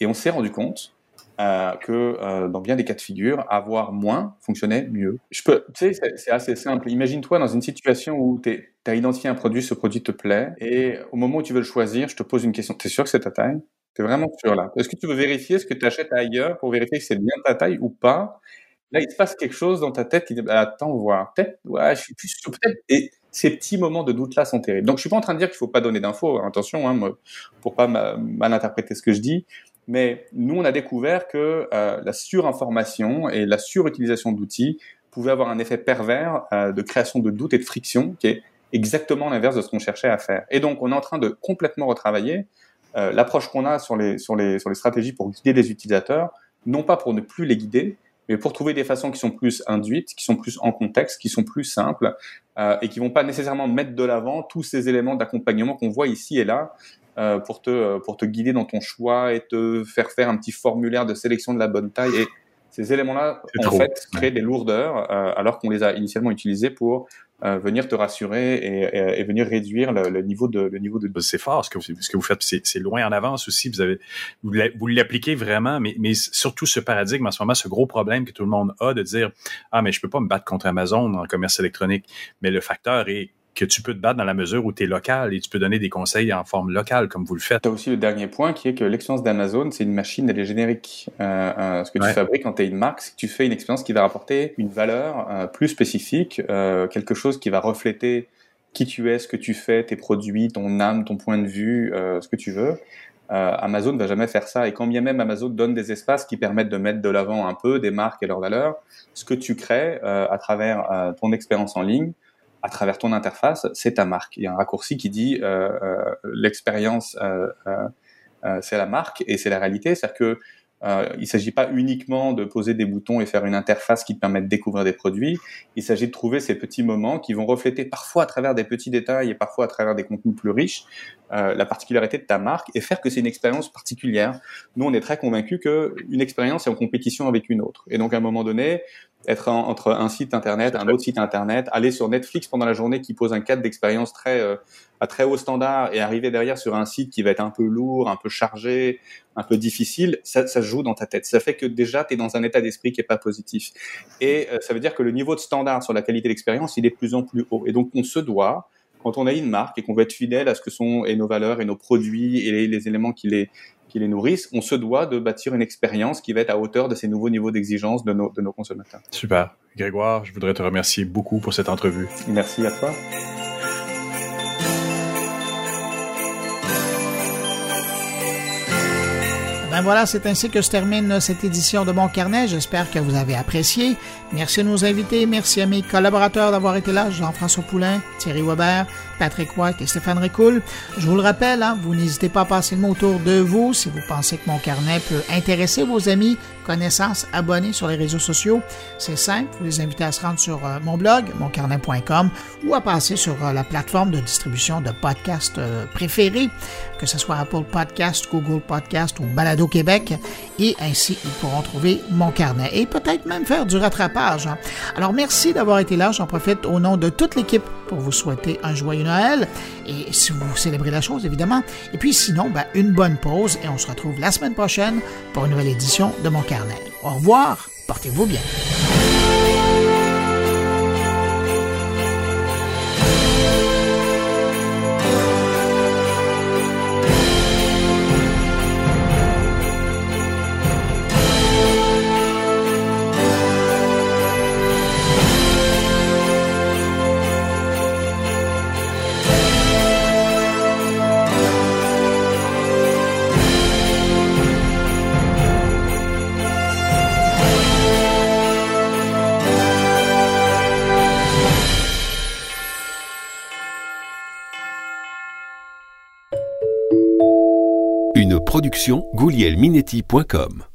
Et on s'est rendu compte euh, que euh, dans bien des cas de figure, avoir moins fonctionnait mieux. Je peux, tu sais, c'est assez simple. Imagine-toi dans une situation où tu as identifié un produit, ce produit te plaît, et au moment où tu veux le choisir, je te pose une question. Tu es sûr que c'est ta taille? Tu es vraiment sûr là? Est-ce que tu veux vérifier ce que tu achètes ailleurs pour vérifier que c'est bien ta taille ou pas? Là, il se passe quelque chose dans ta tête qui dit bah, attends, voir. Peut-être, ouais, je suis plus sûr. Peut-être. Et ces petits moments de doute-là sont terribles. Donc, je suis pas en train de dire qu'il faut pas donner d'infos. Attention, hein, pour pas mal interpréter ce que je dis. Mais nous, on a découvert que euh, la surinformation et la surutilisation d'outils pouvaient avoir un effet pervers euh, de création de doutes et de friction, qui est exactement l'inverse de ce qu'on cherchait à faire. Et donc, on est en train de complètement retravailler euh, l'approche qu'on a sur les, sur, les, sur les stratégies pour guider les utilisateurs, non pas pour ne plus les guider, mais pour trouver des façons qui sont plus induites, qui sont plus en contexte, qui sont plus simples euh, et qui vont pas nécessairement mettre de l'avant tous ces éléments d'accompagnement qu'on voit ici et là euh, pour te pour te guider dans ton choix et te faire faire un petit formulaire de sélection de la bonne taille et ces éléments-là, en fait, créent des lourdeurs euh, alors qu'on les a initialement utilisés pour euh, venir te rassurer et, et, et venir réduire le, le, niveau de le niveau de. C'est fort ce que vous, ce que vous faites, c'est loin en avance aussi. Vous avez vous l'appliquez vraiment, mais, mais surtout ce paradigme en ce moment, ce gros problème que tout le monde a de dire ah mais je peux pas me battre contre Amazon en commerce électronique, mais le facteur est que tu peux te battre dans la mesure où tu es local et tu peux donner des conseils en forme locale comme vous le faites. Tu as aussi le dernier point qui est que l'expérience d'Amazon, c'est une machine, elle est générique. Euh, euh, ce que tu fabriques quand tu es une marque, c'est que tu fais une expérience qui va rapporter une valeur euh, plus spécifique, quelque chose qui va refléter qui tu es, ce que tu fais, tes produits, ton âme, ton point de vue, ce que tu veux. Amazon ne va jamais faire ça. Et quand bien même Amazon donne des espaces qui permettent de mettre de l'avant un peu des marques et leurs valeurs, ce que tu crées à travers ton expérience en ligne, à travers ton interface, c'est ta marque. Il y a un raccourci qui dit euh, euh, l'expérience, euh, c'est la marque et c'est la réalité. C'est-à-dire que euh, ne s'agit pas uniquement de poser des boutons et faire une interface qui te permet de découvrir des produits. Il s'agit de trouver ces petits moments qui vont refléter parfois à travers des petits détails et parfois à travers des contenus plus riches euh, la particularité de ta marque et faire que c'est une expérience particulière. Nous, on est très convaincus qu'une expérience est en compétition avec une autre. Et donc, à un moment donné, être entre un site internet, un autre site internet, aller sur Netflix pendant la journée qui pose un cadre d'expérience très euh, à très haut standard et arriver derrière sur un site qui va être un peu lourd, un peu chargé, un peu difficile, ça, ça joue dans ta tête. Ça fait que déjà tu es dans un état d'esprit qui est pas positif. Et euh, ça veut dire que le niveau de standard sur la qualité d'expérience, il est de plus en plus haut. Et donc on se doit quand on a une marque et qu'on veut être fidèle à ce que sont et nos valeurs et nos produits et les, les éléments qui les qui les nourrissent, on se doit de bâtir une expérience qui va être à hauteur de ces nouveaux niveaux d'exigence de nos, de nos consommateurs. Super. Grégoire, je voudrais te remercier beaucoup pour cette entrevue. Merci à toi. Ben voilà, c'est ainsi que se termine cette édition de Mon Carnet. J'espère que vous avez apprécié. Merci à nos invités, merci à mes collaborateurs d'avoir été là, Jean-François Poulain, Thierry Weber, Patrick White et Stéphane Ricoul. Je vous le rappelle, hein, vous n'hésitez pas à passer le mot autour de vous si vous pensez que Mon Carnet peut intéresser vos amis, connaissances, abonnés sur les réseaux sociaux. C'est simple, vous les invitez à se rendre sur euh, mon blog, moncarnet.com, ou à passer sur euh, la plateforme de distribution de podcasts euh, préférés, que ce soit Apple Podcast, Google Podcast ou Balado Québec, et ainsi ils pourront trouver Mon Carnet et peut-être même faire du rattrapage page. Alors merci d'avoir été là. J'en profite au nom de toute l'équipe pour vous souhaiter un joyeux Noël. Et si vous célébrez la chose, évidemment. Et puis sinon, ben, une bonne pause et on se retrouve la semaine prochaine pour une nouvelle édition de Mon Carnet. Au revoir. Portez-vous bien. goulielminetti.com